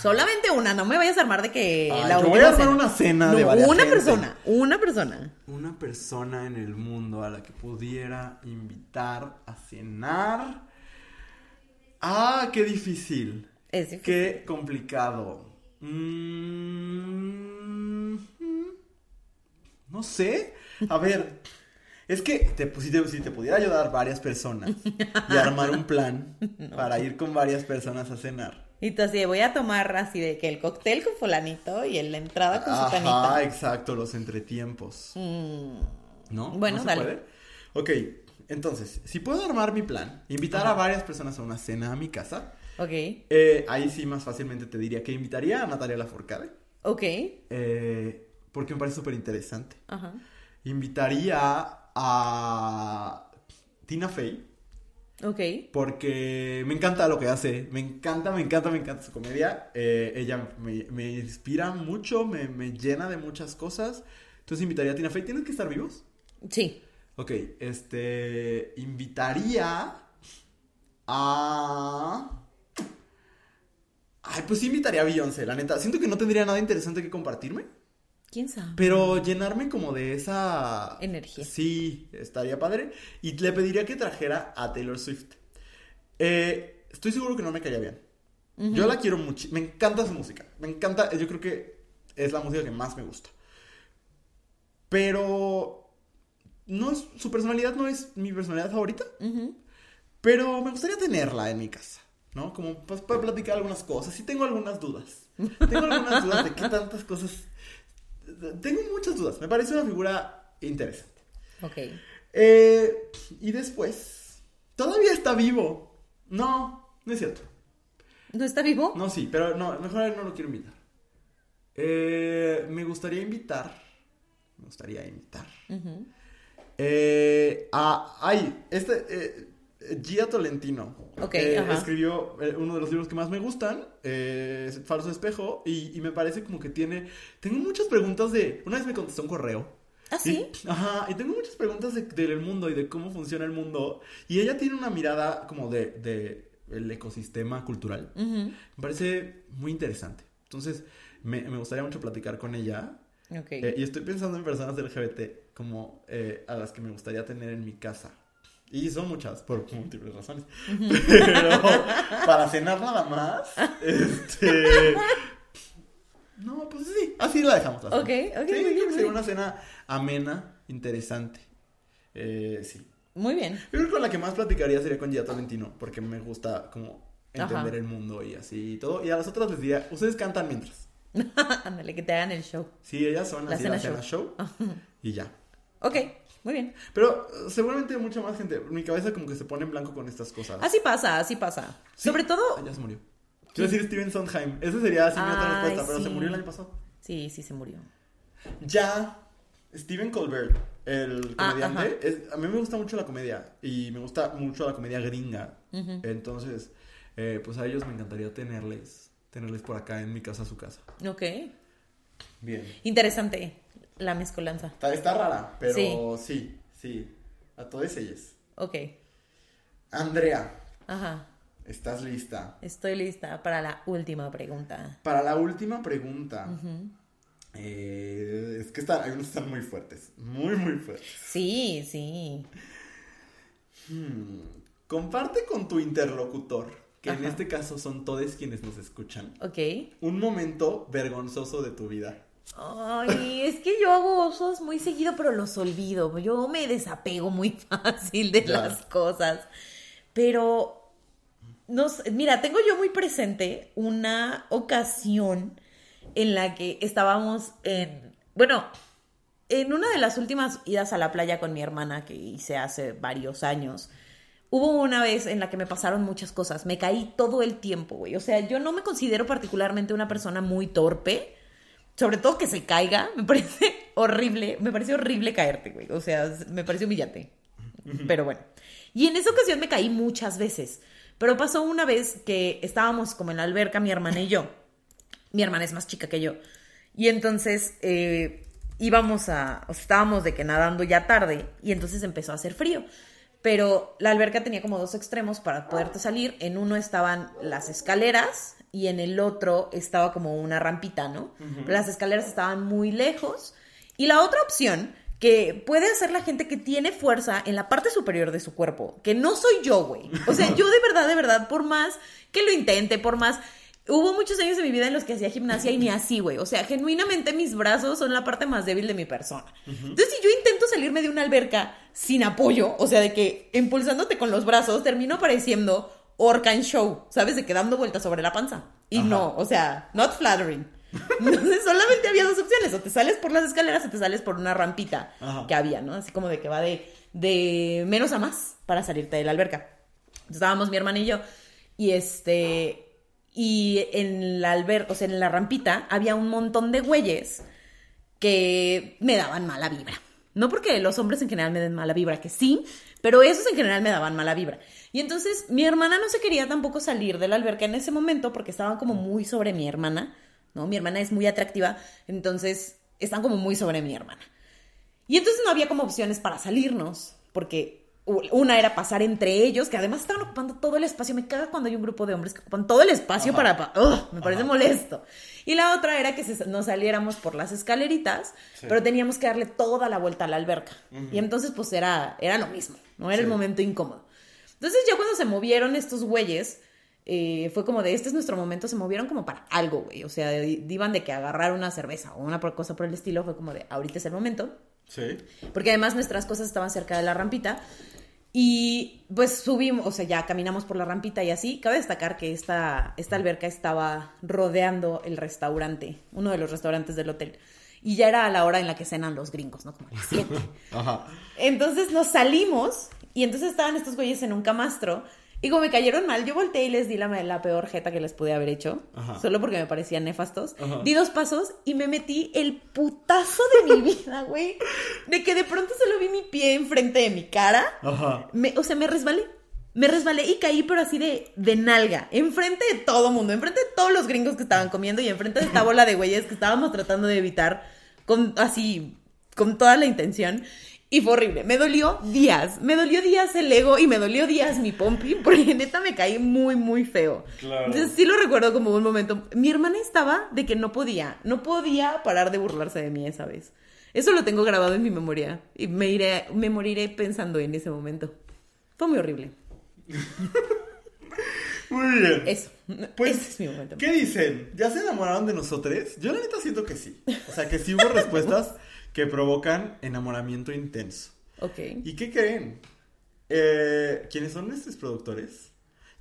Solamente una, no me vayas a armar de que Ay, la yo voy a armar cena. una cena No, de varias Una gente. persona, una persona. Una persona en el mundo a la que pudiera invitar a cenar. Ah, qué difícil. Es difícil. Qué complicado. Mm, no sé. A ver, es que te, si, te, si te pudiera ayudar varias personas y armar un plan para ir con varias personas a cenar. Y tú así, voy a tomar así de que el cóctel con fulanito y la entrada con Ajá, sutanita. exacto, los entretiempos. Mm, ¿No? Bueno, ¿No se dale. puede? Ok, entonces, si puedo armar mi plan, invitar a varias personas a una cena a mi casa, ok, eh, ahí sí más fácilmente te diría que invitaría a Natalia Lafourcade, ok. eh, porque me parece súper interesante. Ajá. Invitaría a Tina Fey, Ok. porque me encanta lo que hace, me encanta, me encanta, me encanta su comedia. Eh, ella me, me inspira mucho, me, me llena de muchas cosas. Entonces invitaría a Tina Fey. ¿Tienen que estar vivos? Sí. Ok, este. Invitaría a. Ay, pues sí invitaría a Beyoncé, la neta. Siento que no tendría nada interesante que compartirme. ¿Quién sabe? Pero llenarme como de esa. Energía. Sí, estaría padre. Y le pediría que trajera a Taylor Swift. Eh, estoy seguro que no me caería bien. Yo la quiero mucho. Me encanta su música. Me encanta. Yo creo que es la música que más me gusta. Pero. No es, su personalidad no es mi personalidad favorita. Pero me gustaría tenerla en mi casa. ¿No? Como pues, para platicar algunas cosas. Sí tengo algunas dudas. Tengo algunas dudas de qué tantas cosas. Tengo muchas dudas. Me parece una figura interesante. Ok. Eh, y después. Todavía está vivo. No, no es cierto. ¿No está vivo? No, sí, pero no, mejor no lo quiero invitar. Eh, me gustaría invitar. Me gustaría invitar. Eh, a. Ay, este. eh, Gia Tolentino. Eh, ajá. escribió eh, uno de los libros que más me gustan, eh, Falso Espejo, y, y me parece como que tiene. Tengo muchas preguntas de. Una vez me contestó un correo. ¿Ah, sí? Y- ajá, y tengo muchas preguntas de- del mundo y de cómo funciona el mundo. Y ella tiene una mirada como de, de el ecosistema cultural. Me parece muy interesante. Entonces, me, me gustaría mucho platicar con ella. Eh, y estoy pensando en personas LGBT como eh, a las que me gustaría tener en mi casa. Y son muchas, por múltiples razones. Pero para cenar nada más, este... No, pues sí, así la dejamos. la Ok, ok, Sí, muy bien, creo que muy sería bien. una cena amena, interesante. Eh, sí. Muy bien. Yo creo que con la que más platicaría sería con Gia Tolentino, porque me gusta como entender Ajá. el mundo y así y todo. Y a las otras les diría, ustedes cantan mientras. Ándale, que te hagan el show. Sí, ellas son La así cena la cena show. y ya. Ok, muy bien. Pero eh, seguramente mucha más gente. Mi cabeza como que se pone en blanco con estas cosas. Así pasa, así pasa. Sí. Sobre todo, Ah, ya se murió. Quiero decir Steven Sondheim. Ese sería así mi otra Ay, respuesta, pero se murió el año pasado. sí, sí se murió. Ya, Steven Colbert, el Ah, comediante, ajá. es- a mí me gusta mucho la comedia y me gusta mucho la comedia gringa. Ujú. Entonces, eh, pues a ellos me encantaría tenerles, tenerles por acá en mi casa, su casa. Ok. Bien. Interesante la mezcolanza. Está, está rara, pero Sí. sí, sí. A todas ellas. Ok. Andrea, Ajá. ¿estás lista? Estoy lista para la última pregunta. Para la última pregunta. Eh, es que están, hay unos que están muy fuertes. Muy, muy fuertes. Sí, sí. Hmm, Comparte con tu interlocutor, que en este caso son todos quienes nos escuchan, Ok. un momento vergonzoso de tu vida. Ay, es que yo hago osos muy seguido, pero los olvido. Yo me desapego muy fácil de Ya. las cosas. Pero, no sé, mira, tengo yo muy presente una ocasión en la que estábamos en, bueno, en una de las últimas idas a la playa con mi hermana que hice hace varios años. Hubo una vez en la que me pasaron muchas cosas. Me caí todo el tiempo, güey. O sea, yo no me considero particularmente una persona muy torpe sobre todo que se caiga, me parece horrible, me parece horrible caerte, güey. O sea, me parece humillante. Pero bueno. Y en esa ocasión me caí muchas veces. Pero pasó una vez que estábamos como en la alberca, mi hermana y yo. Mi hermana es más chica que yo. Y entonces eh, íbamos a, o sea, estábamos de que nadando ya tarde y entonces empezó a hacer frío. Pero la alberca tenía como dos extremos para poderte salir. En uno estaban las escaleras y en el otro estaba como una rampita, ¿no? Las escaleras estaban muy lejos. Y la otra opción que puede hacer la gente que tiene fuerza en la parte superior de su cuerpo, que no soy yo, güey. O sea, yo de verdad, de verdad, por más que lo intente, por más... Hubo muchos años de mi vida en los que hacía gimnasia y ni así, güey. O sea, genuinamente mis brazos son la parte más débil de mi persona. Entonces, si yo intento salirme de una alberca sin apoyo, o sea, de que impulsándote con los brazos, termino pareciendo Orcan Show, ¿sabes? De que dando vueltas sobre la panza. Y Ajá. no, o sea, not flattering. Entonces, solamente había dos opciones. O te sales por las escaleras o te sales por una rampita Ajá. que había, ¿no? Así como de que va de, de menos a más para salirte de la alberca. Entonces, estábamos mi hermana y yo. Y este. Y en la alberca, o sea, en la rampita, había un montón de güeyes que me daban mala vibra. No porque los hombres en general me den mala vibra, que sí, pero esos en general me daban mala vibra. Y entonces mi hermana no se quería tampoco salir de la alberca en ese momento porque estaban como muy sobre mi hermana, ¿no? Mi hermana es muy atractiva, entonces están como muy sobre mi hermana. Y entonces no había como opciones para salirnos, porque una era pasar entre ellos, que además estaban ocupando todo el espacio. Me caga cuando hay un grupo de hombres que ocupan todo el espacio Ajá. para... pa- ¡Ugh! me parece Ajá. molesto. Y la otra era que se- nos saliéramos por las escaleritas, Sí. pero teníamos que darle toda la vuelta a la alberca. Y entonces pues era, era lo mismo, ¿no? Era el momento incómodo. Entonces ya cuando se movieron estos güeyes, eh, fue como de, este es nuestro momento, se movieron como para algo, güey. O sea, iban de que agarrar una cerveza o una cosa por el estilo, fue como de, ahorita es el momento. Sí. Porque además nuestras cosas estaban cerca de la rampita. Y pues subimos, o sea, ya caminamos por la rampita y así. Cabe destacar que esta, esta alberca estaba rodeando el restaurante, uno de los restaurantes del hotel. Y ya era a la hora en la que cenan los gringos, ¿no? Como a las 7. Ajá. Entonces nos salimos y entonces estaban estos güeyes en un camastro. Y como me cayeron mal, yo volteé y les di la, la peor jeta que les pude haber hecho. Ajá. Solo porque me parecían nefastos. Ajá. Di dos pasos y me metí el putazo de mi vida, güey. De que de pronto solo vi mi pie enfrente de mi cara. Ajá. Me- o sea, me resbalé. Me resbalé y caí, pero así de, de nalga. Enfrente de todo mundo. Enfrente de todos los gringos que estaban comiendo y enfrente de esta bola de güeyes que estábamos tratando de evitar con así, con toda la intención. Y fue horrible. Me dolió días. Me dolió días el ego y me dolió días mi pompi. Porque neta me caí muy, muy feo. Claro. Entonces sí lo recuerdo como un momento. Mi hermana estaba de que no podía. No podía parar de burlarse de mí esa vez. Eso lo tengo grabado en mi memoria. Y me iré, me moriré pensando en ese momento. Fue muy horrible. Muy bien. Eso. Pues, Ese es mi momento. ¿Qué dicen? ¿Ya se enamoraron de nosotros? Yo la neta siento que sí. O sea, que sí hubo respuestas que provocan enamoramiento intenso. Ok. ¿Y qué creen? Eh, ¿Quiénes son nuestros productores?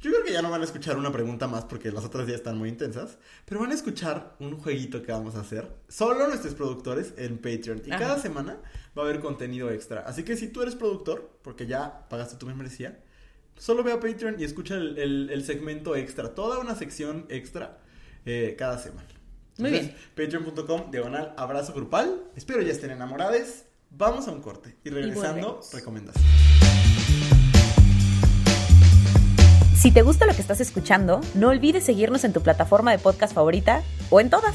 Yo creo que ya no van a escuchar una pregunta más porque las otras ya están muy intensas, pero van a escuchar un jueguito que vamos a hacer solo nuestros productores en Patreon y Ajá. cada semana va a haber contenido extra. Así que si tú eres productor, porque ya pagaste tu membresía, solo ve a Patreon y escucha el, el- el segmento extra, toda una sección extra eh, cada semana. Muy bien. Patreon.com, diagonal, abrazo grupal. Espero ya estén enamorados. Vamos a un corte y regresando, volvemos. recomendación. Si te gusta lo que estás escuchando, no olvides seguirnos en tu plataforma de podcast favorita o en todas.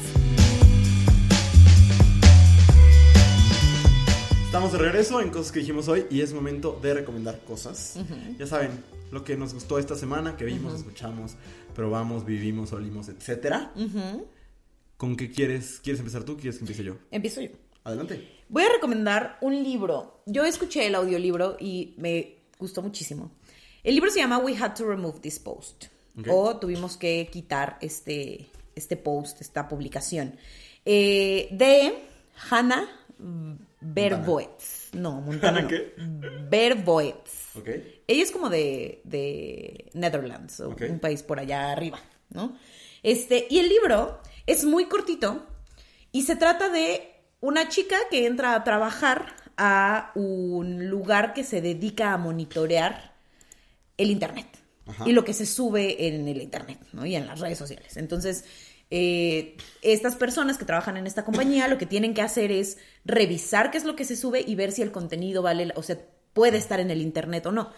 Estamos de regreso en cosas que dijimos hoy y es momento de recomendar cosas. Ya saben, lo que nos gustó esta semana, que vimos, escuchamos, probamos, vivimos, olimos, etcétera. Ujú. ¿Con qué quieres? ¿Quieres empezar tú? ¿Quieres que empiece yo? Empiezo yo. Adelante. Voy a recomendar un libro. Yo escuché el audiolibro y me gustó muchísimo. El libro se llama We Had to Remove This Post. O tuvimos que quitar este, este post, esta publicación. Eh, de Hannah Bervoets. No, Montana. ¿Hannah no. qué? Bervoets. Ok. Ella es como de, de Netherlands, o Ok. un país por allá arriba, ¿no? Este, y el libro es muy cortito y se trata de una chica que entra a trabajar a un lugar que se dedica a monitorear el Internet Ajá. y lo que se sube en el Internet, ¿no? Y en las redes sociales. Entonces, eh, estas personas que trabajan en esta compañía lo que tienen que hacer es revisar qué es lo que se sube y ver si el contenido vale, o sea, puede estar en el Internet o no.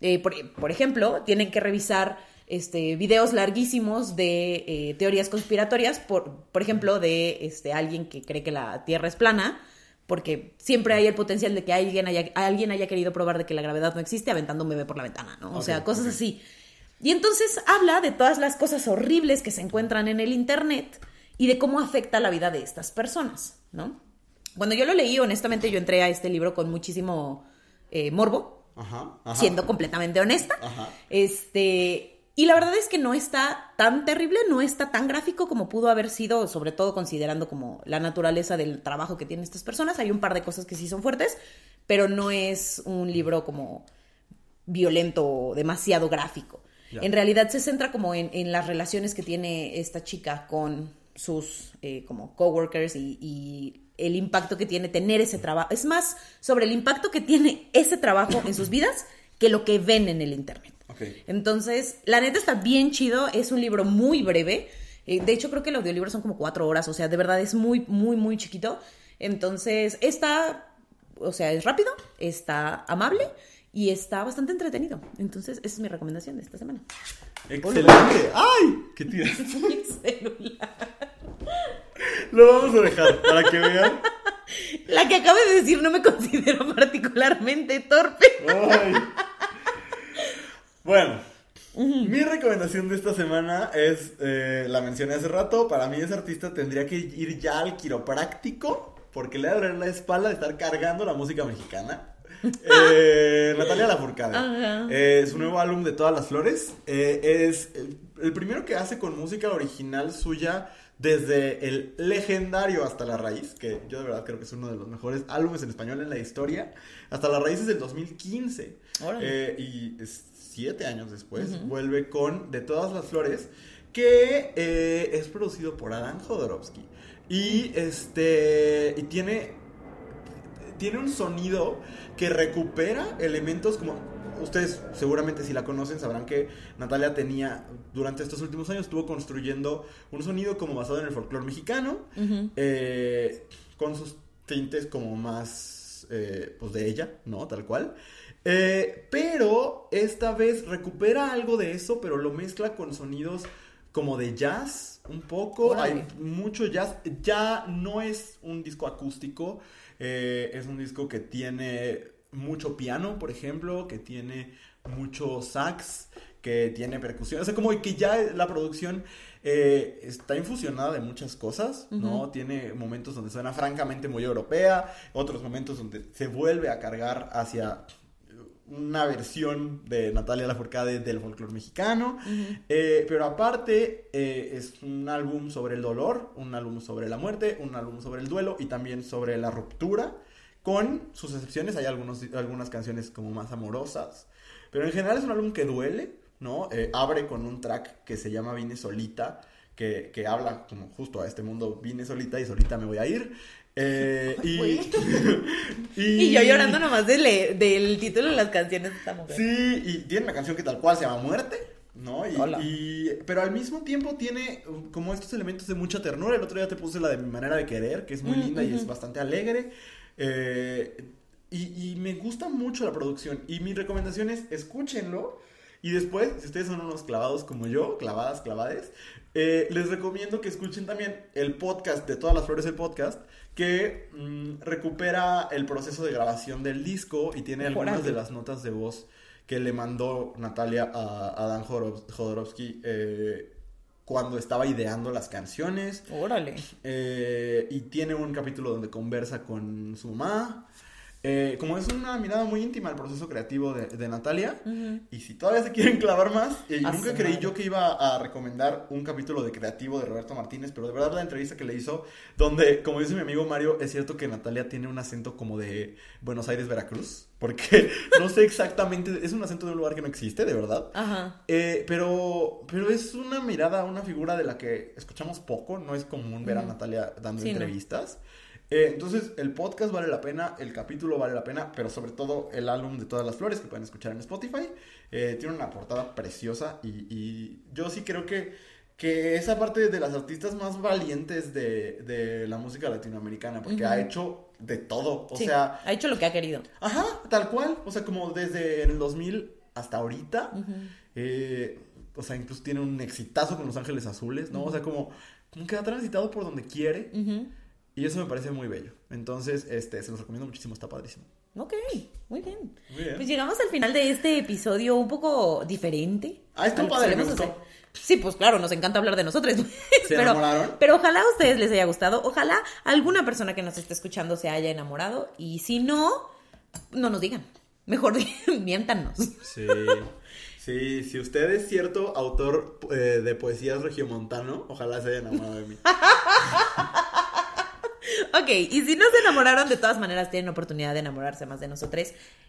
Eh, por, por ejemplo, tienen que revisar este, videos larguísimos de eh, teorías conspiratorias, por, por ejemplo, de este, alguien que cree que la Tierra es plana, porque siempre hay el potencial de que alguien haya, alguien haya querido probar de que la gravedad no existe aventando un bebé por la ventana, ¿no? O sea, cosas así. Y entonces habla de todas las cosas horribles que se encuentran en el Internet y de cómo afecta la vida de estas personas, ¿no? Cuando yo lo leí, honestamente, yo entré a este libro con muchísimo eh, morbo, Ajá. ajá. siendo completamente honesta. Ajá. Este, y la verdad es que no está tan terrible, no está tan gráfico como pudo haber sido, sobre todo considerando como la naturaleza del trabajo que tienen estas personas. Hay un par de cosas que sí son fuertes, pero no es un libro como violento o demasiado gráfico. Ya. En realidad se centra como en, en las relaciones que tiene esta chica con sus eh, como coworkers y, y el impacto que tiene tener ese trabajo. Es más sobre el impacto que tiene ese trabajo en sus vidas que lo que ven en el internet. Entonces, la neta está bien chido, es un libro muy breve. Eh, de hecho, creo que el audiolibro son como cuatro horas, o sea, de verdad es muy, muy, muy chiquito. Entonces, está, o sea, es rápido, está amable y está bastante entretenido. Entonces, esa es mi recomendación de esta semana. Excelente. ¡Ay! ¿Qué tiras? Mi celular. Lo vamos a dejar para que vean. La que acabo de decir no me considero particularmente torpe. Ay. Bueno, mi recomendación de esta semana es, eh, la mencioné hace rato, para mí ese artista tendría que ir ya al quiropráctico porque le doler la espalda de estar cargando la música mexicana. Eh, Natalia Lafourcade. Ajá. Eh, su nuevo álbum de Todas las Flores eh, es el, el primero que hace con música original suya desde el legendario Hasta la Raíz, que yo de verdad creo que es uno de los mejores álbumes en español en la historia. Hasta la Raíz es del 2015. Órale. Eh, y es- siete años después vuelve con De Todas las Flores, que eh, es producido por Adán Jodorowsky. Y este. Y tiene. Tiene un sonido que recupera elementos como. Ustedes seguramente si la conocen sabrán que Natalia tenía, durante estos últimos años, estuvo construyendo un sonido como basado en el folclore mexicano, eh, con sus tintes como más, eh, pues de ella, ¿no? Tal cual. Eh, pero esta vez recupera algo de eso, pero lo mezcla con sonidos como de jazz, un poco. Hay mucho jazz. Ya no es un disco acústico. Eh, es un disco que tiene mucho piano, por ejemplo, que tiene mucho sax, que tiene percusión. O sea, como que ya la producción eh, está infusionada de muchas cosas, ¿no? Tiene momentos donde suena francamente muy europea, otros momentos donde se vuelve a cargar hacia una versión de Natalia Lafourcade del folclore mexicano, eh, pero aparte eh, es un álbum sobre el dolor, un álbum sobre la muerte, un álbum sobre el duelo y también sobre la ruptura, con sus excepciones, hay algunos, algunas canciones como más amorosas, pero en general es un álbum que duele, ¿no? Eh, abre con un track que se llama Vine Solita, que, que, habla como justo a este mundo, vine solita y solita me voy a ir. Eh, y, y, yo llorando nomás de del título de las canciones de esta mujer. Sí, y tiene una canción que tal cual se llama Muerte. ¿no? Y, pero al mismo tiempo tiene um, como estos elementos de mucha ternura. El otro día te puse la de mi manera de querer, que es muy mm, linda y es bastante alegre. Eh, y, y, me gusta mucho la producción. Y mi recomendación es escúchenlo. Y después, si ustedes son unos clavados como yo, clavadas, clavades, eh, les recomiendo que escuchen también el podcast de Todas las Flores del Podcast, que mm, recupera el proceso de grabación del disco y tiene algunas de las notas de voz que le mandó Natalia a, Dan Jodorowsky eh, cuando estaba ideando las canciones. Órale. Eh, y tiene un capítulo donde conversa con su mamá. Eh, como es una mirada muy íntima al proceso creativo de, Natalia, y si todavía se quieren clavar más, y nunca creí yo que iba a recomendar un capítulo de creativo de Roberto Martínez, pero de verdad la entrevista que le hizo, donde, como dice mi amigo Mario, es cierto que Natalia tiene un acento como de Buenos Aires, Veracruz, porque no sé exactamente, es un acento de un lugar que no existe, de verdad. Ajá. Eh, pero, pero es una mirada, una figura de la que escuchamos poco, no es común ver a Natalia dando entrevistas. Eh, entonces, el podcast vale la pena, el capítulo vale la pena, pero sobre todo el álbum de todas las flores que pueden escuchar en Spotify. Eh, tiene una portada preciosa y, yo sí creo que, que esa parte de las artistas más valientes de, la música latinoamericana, porque ha hecho de todo, o sea... Ha hecho lo que ha querido. Ajá, tal cual, o sea, como desde el 2000 hasta ahorita. Eh, o sea, incluso tiene un exitazo con Los Ángeles Azules, ¿no? O sea, como, como que ha transitado por donde quiere. Y eso me parece muy bello. Entonces, este, se los recomiendo muchísimo, está padrísimo. Ok, muy bien. Muy bien. Pues llegamos al final de este episodio un poco diferente. Ah, está padre, me Sí, pues claro, nos encanta hablar de nosotros. ¿Se pero, enamoraron? Pero ojalá a ustedes les haya gustado. Ojalá alguna persona que nos esté escuchando se haya enamorado. Y si no, no nos digan. Mejor miéntanos. Sí. Sí, si usted es cierto autor eh, de poesías regiomontano, ojalá se haya enamorado de mí. Ok, y si no se enamoraron, de todas maneras tienen oportunidad de enamorarse más de nosotros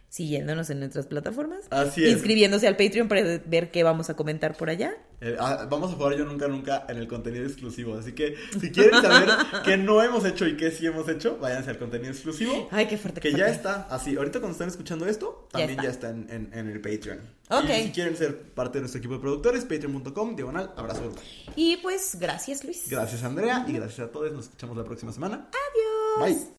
siguiéndonos en nuestras plataformas. Así es. Inscribiéndose al Patreon para ver qué vamos a comentar por allá. Eh, ah, vamos a jugar yo nunca nunca en el contenido exclusivo. Así que si quieren saber qué no hemos hecho y qué sí hemos hecho, váyanse al contenido exclusivo. Ay, qué fuerte. Que ya está. Así, ahorita cuando están escuchando esto, también ya está, en, el Patreon. Ok. Y si quieren ser parte de nuestro equipo de productores, patreon.com, diagonal, abrazo. Y pues, gracias Luis. Gracias Andrea y gracias a todos. Nos escuchamos la próxima semana. Adiós. Bye.